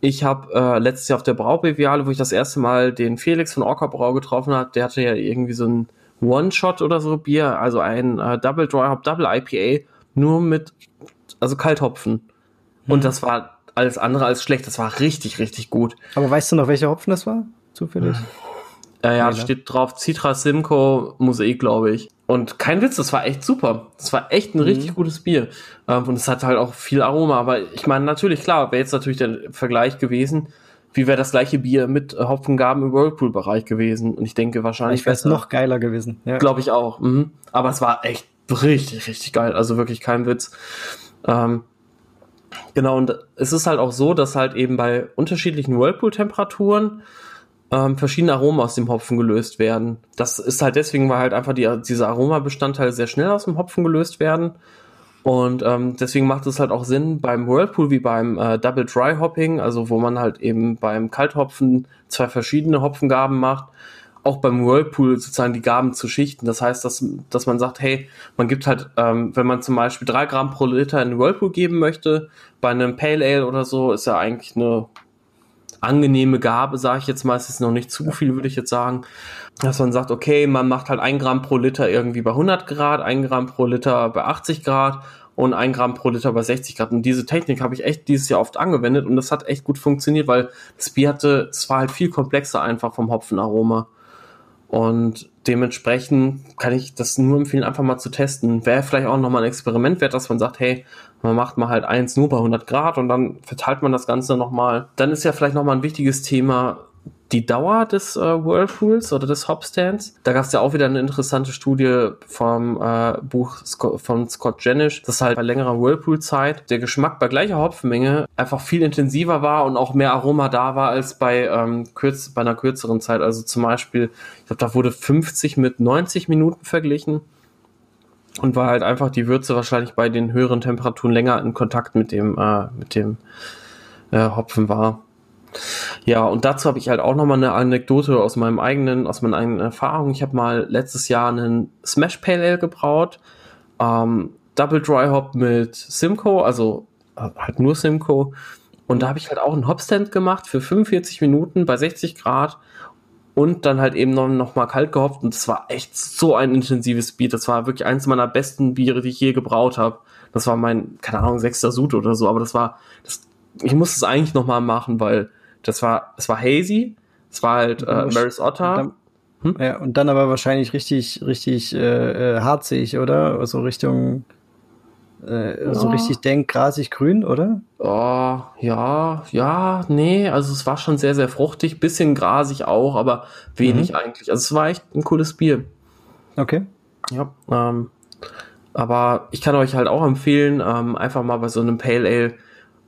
Ich habe äh, letztes Jahr auf der Braubeviale, wo ich das erste Mal den Felix von Orca Brau getroffen hat, der hatte ja irgendwie so ein One-Shot oder so Bier, also ein äh, Double Dry Hop, Double IPA, nur mit, also Kalthopfen. Mhm. Und das war alles andere als schlecht. Das war richtig, richtig gut. Aber weißt du noch, welcher Hopfen das war? Zufällig? Äh, ja, steht drauf Citra Simcoe Mosaik, glaube ich. Und kein Witz, das war echt super. Das war echt ein mhm. richtig gutes Bier. Ähm, und es hat halt auch viel Aroma. Aber ich meine, natürlich, klar, wäre jetzt natürlich der Vergleich gewesen, wie wäre das gleiche Bier mit Hopfengaben im Whirlpool-Bereich gewesen. Und ich denke wahrscheinlich. wäre es noch geiler gewesen. Ja. Glaube ich auch. Mhm. Aber es war echt richtig, richtig geil. Also wirklich kein Witz. Ähm, genau, und es ist halt auch so, dass halt eben bei unterschiedlichen Whirlpool-Temperaturen ähm, verschiedene Aromen aus dem Hopfen gelöst werden. Das ist halt deswegen, weil halt einfach die, diese Aromabestandteile sehr schnell aus dem Hopfen gelöst werden. Und ähm, deswegen macht es halt auch Sinn beim Whirlpool wie beim äh, Double Dry Hopping, also wo man halt eben beim Kalthopfen zwei verschiedene Hopfengaben macht, auch beim Whirlpool sozusagen die Gaben zu schichten. Das heißt, dass, dass man sagt, hey, man gibt halt, ähm, wenn man zum Beispiel drei Gramm pro Liter in den Whirlpool geben möchte, bei einem Pale Ale oder so, ist ja eigentlich eine angenehme Gabe, sage ich jetzt mal, es ist noch nicht zu viel, würde ich jetzt sagen, dass man sagt, okay, man macht halt ein Gramm pro Liter irgendwie bei 100 Grad, ein Gramm pro Liter bei 80 Grad und ein Gramm pro Liter bei 60 Grad. Und diese Technik habe ich echt dieses Jahr oft angewendet und das hat echt gut funktioniert, weil das Bier hatte, es war halt viel komplexer einfach vom Hopfenaroma. Und dementsprechend kann ich das nur empfehlen, einfach mal zu testen. Wäre vielleicht auch nochmal ein Experiment wert, dass man sagt, hey, man macht mal halt eins nur bei 100 Grad und dann verteilt man das Ganze nochmal. Dann ist ja vielleicht nochmal ein wichtiges Thema die Dauer des äh, Whirlpools oder des Hopstands. Da gab es ja auch wieder eine interessante Studie vom äh, Buch Scott, von Scott Jenish, dass halt bei längerer Whirlpool-Zeit der Geschmack bei gleicher Hopfenmenge einfach viel intensiver war und auch mehr Aroma da war als bei, ähm, kürz, bei einer kürzeren Zeit. Also zum Beispiel, ich glaube, da wurde 50 mit 90 Minuten verglichen und war halt einfach die Würze wahrscheinlich bei den höheren Temperaturen länger in Kontakt mit dem, äh, mit dem äh, Hopfen war. Ja, und dazu habe ich halt auch nochmal eine Anekdote aus meinem eigenen, aus meinen eigenen Erfahrungen. Ich habe mal letztes Jahr einen Smash Pale Ale gebraut. Ähm, Double Dry Hop mit Simcoe, also äh, halt nur Simcoe. Und da habe ich halt auch einen Hopstand gemacht für 45 Minuten bei 60 Grad und dann halt eben noch, noch mal kalt gehopft. Und es war echt so ein intensives Bier. Das war wirklich eins meiner besten Biere, die ich je gebraut habe. Das war mein, keine Ahnung, sechster Sud oder so. Aber das war, das, ich muss es eigentlich noch mal machen, weil das war, es war hazy, es war halt äh, Maris Otter. Hm? Ja, und dann aber wahrscheinlich richtig, richtig äh, äh, harzig, oder? Also Richtung äh, ja. so richtig denk grasig grün, oder? Oh, ja, ja, nee, also es war schon sehr, sehr fruchtig, bisschen grasig auch, aber wenig mhm. eigentlich. Also es war echt ein cooles Bier. Okay. Ja, ähm, aber ich kann euch halt auch empfehlen, ähm, einfach mal bei so einem Pale Ale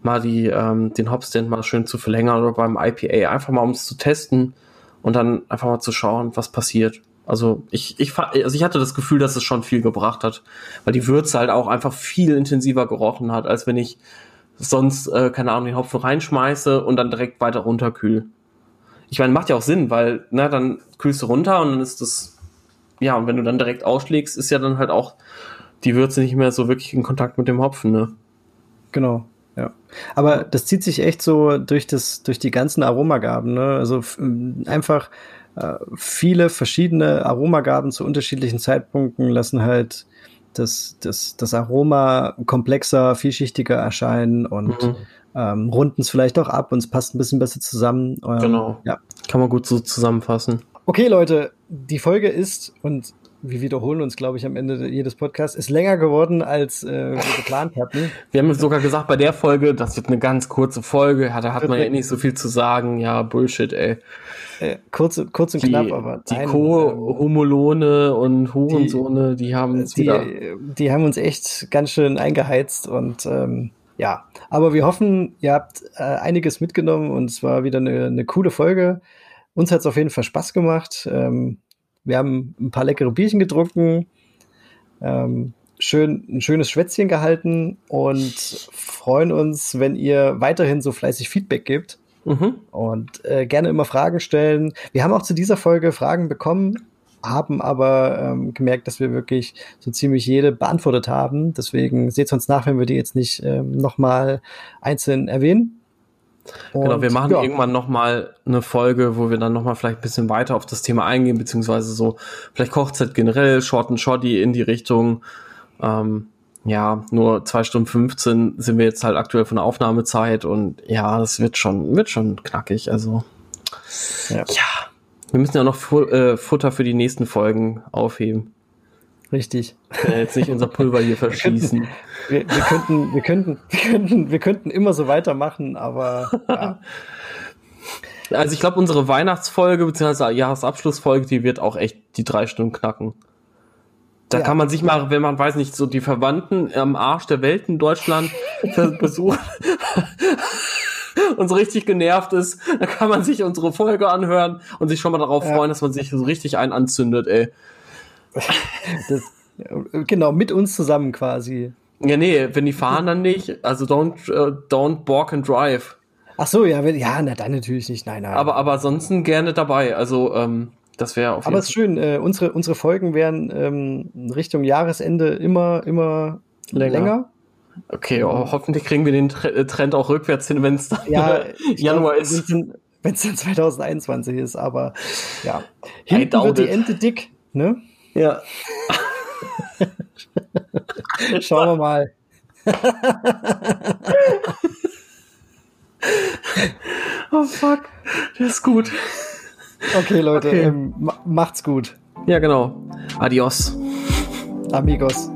mal die, ähm, den Hopstand mal schön zu verlängern oder beim IPA, einfach mal um es zu testen und dann einfach mal zu schauen, was passiert. Also ich, ich, also ich hatte das Gefühl, dass es schon viel gebracht hat, weil die Würze halt auch einfach viel intensiver gerochen hat, als wenn ich sonst, äh, keine Ahnung, den Hopfen reinschmeiße und dann direkt weiter runterkühl. Ich meine, macht ja auch Sinn, weil, ne, dann kühlst du runter und dann ist das, ja, und wenn du dann direkt ausschlägst, ist ja dann halt auch die Würze nicht mehr so wirklich in Kontakt mit dem Hopfen, ne? Genau. Ja. Aber das zieht sich echt so durch das, durch die ganzen Aromagaben, ne? Also einfach viele verschiedene Aromagaben zu unterschiedlichen Zeitpunkten lassen halt das, das, das Aroma komplexer, vielschichtiger erscheinen und mhm. ähm, runden es vielleicht auch ab und es passt ein bisschen besser zusammen. Ähm, genau. Ja. Kann man gut so zusammenfassen. Okay, Leute, die Folge ist, und wir wiederholen uns, glaube ich, am Ende jedes Podcasts, ist länger geworden, als äh, wir geplant hatten. Wir haben sogar gesagt bei der Folge, das wird eine ganz kurze Folge, ja, da hat man ja nicht so viel zu sagen. Ja, Bullshit, ey. Äh, kurz, kurz und die, knapp, aber die Co-Homolone und Hurensohne, die, die haben uns die, wieder die haben uns echt ganz schön eingeheizt und ähm, ja, aber wir hoffen, ihr habt äh, einiges mitgenommen und es war wieder eine, eine coole Folge. Uns hat es auf jeden Fall Spaß gemacht. Ähm, wir haben ein paar leckere Bierchen getrunken, ähm, schön, ein schönes Schwätzchen gehalten und freuen uns, wenn ihr weiterhin so fleißig Feedback gebt. Mhm. Und äh, gerne immer Fragen stellen. Wir haben auch zu dieser Folge Fragen bekommen, haben aber ähm, gemerkt, dass wir wirklich so ziemlich jede beantwortet haben. Deswegen seht uns nach, wenn wir die jetzt nicht ähm, nochmal einzeln erwähnen. Und, genau, wir machen ja. irgendwann noch mal eine Folge, wo wir dann noch mal vielleicht ein bisschen weiter auf das Thema eingehen, beziehungsweise so vielleicht Kochzeit generell, Short and Shoddy in die Richtung. Ähm, ja, nur zwei Stunden 15 sind wir jetzt halt aktuell von der Aufnahmezeit und ja, das wird schon, wird schon knackig. Also ja, ja wir müssen ja noch Fu äh, Futter für die nächsten Folgen aufheben. Richtig. Ja, jetzt nicht unser Pulver hier verschießen. Wir, wir, könnten, wir, könnten, wir, könnten, wir könnten immer so weitermachen, aber ja. Also ich glaube, unsere Weihnachtsfolge bzw. Jahresabschlussfolge, die wird auch echt die drei Stunden knacken. Da ja. kann man sich mal, wenn man weiß nicht, so die Verwandten am Arsch der Welt in Deutschland besuchen und so richtig genervt ist, da kann man sich unsere Folge anhören und sich schon mal darauf ja. freuen, dass man sich so richtig einen anzündet, ey. Das, genau, mit uns zusammen quasi. Ja, nee, wenn die fahren, dann nicht. Also don't, uh, don't walk and drive. Ach so, ja, wenn, ja, na, dann natürlich nicht. Nein, nein. Aber, aber ansonsten gerne dabei. Also, ähm, das wäre auf jeden Aber es ist schön, äh, unsere, unsere Folgen werden ähm, Richtung Jahresende immer, immer länger. länger. Okay, oh, hoffentlich kriegen wir den äh, Trend auch rückwärts hin, wenn es dann ja, Januar glaub, ist. Wenn es dann 2021 ist, aber ja. Hinten wird die Ente dick, ne? Ja. Schauen wir mal. oh fuck, das ist gut. Okay, Leute, okay. Ähm, macht's gut. Ja, genau. Adios. Amigos.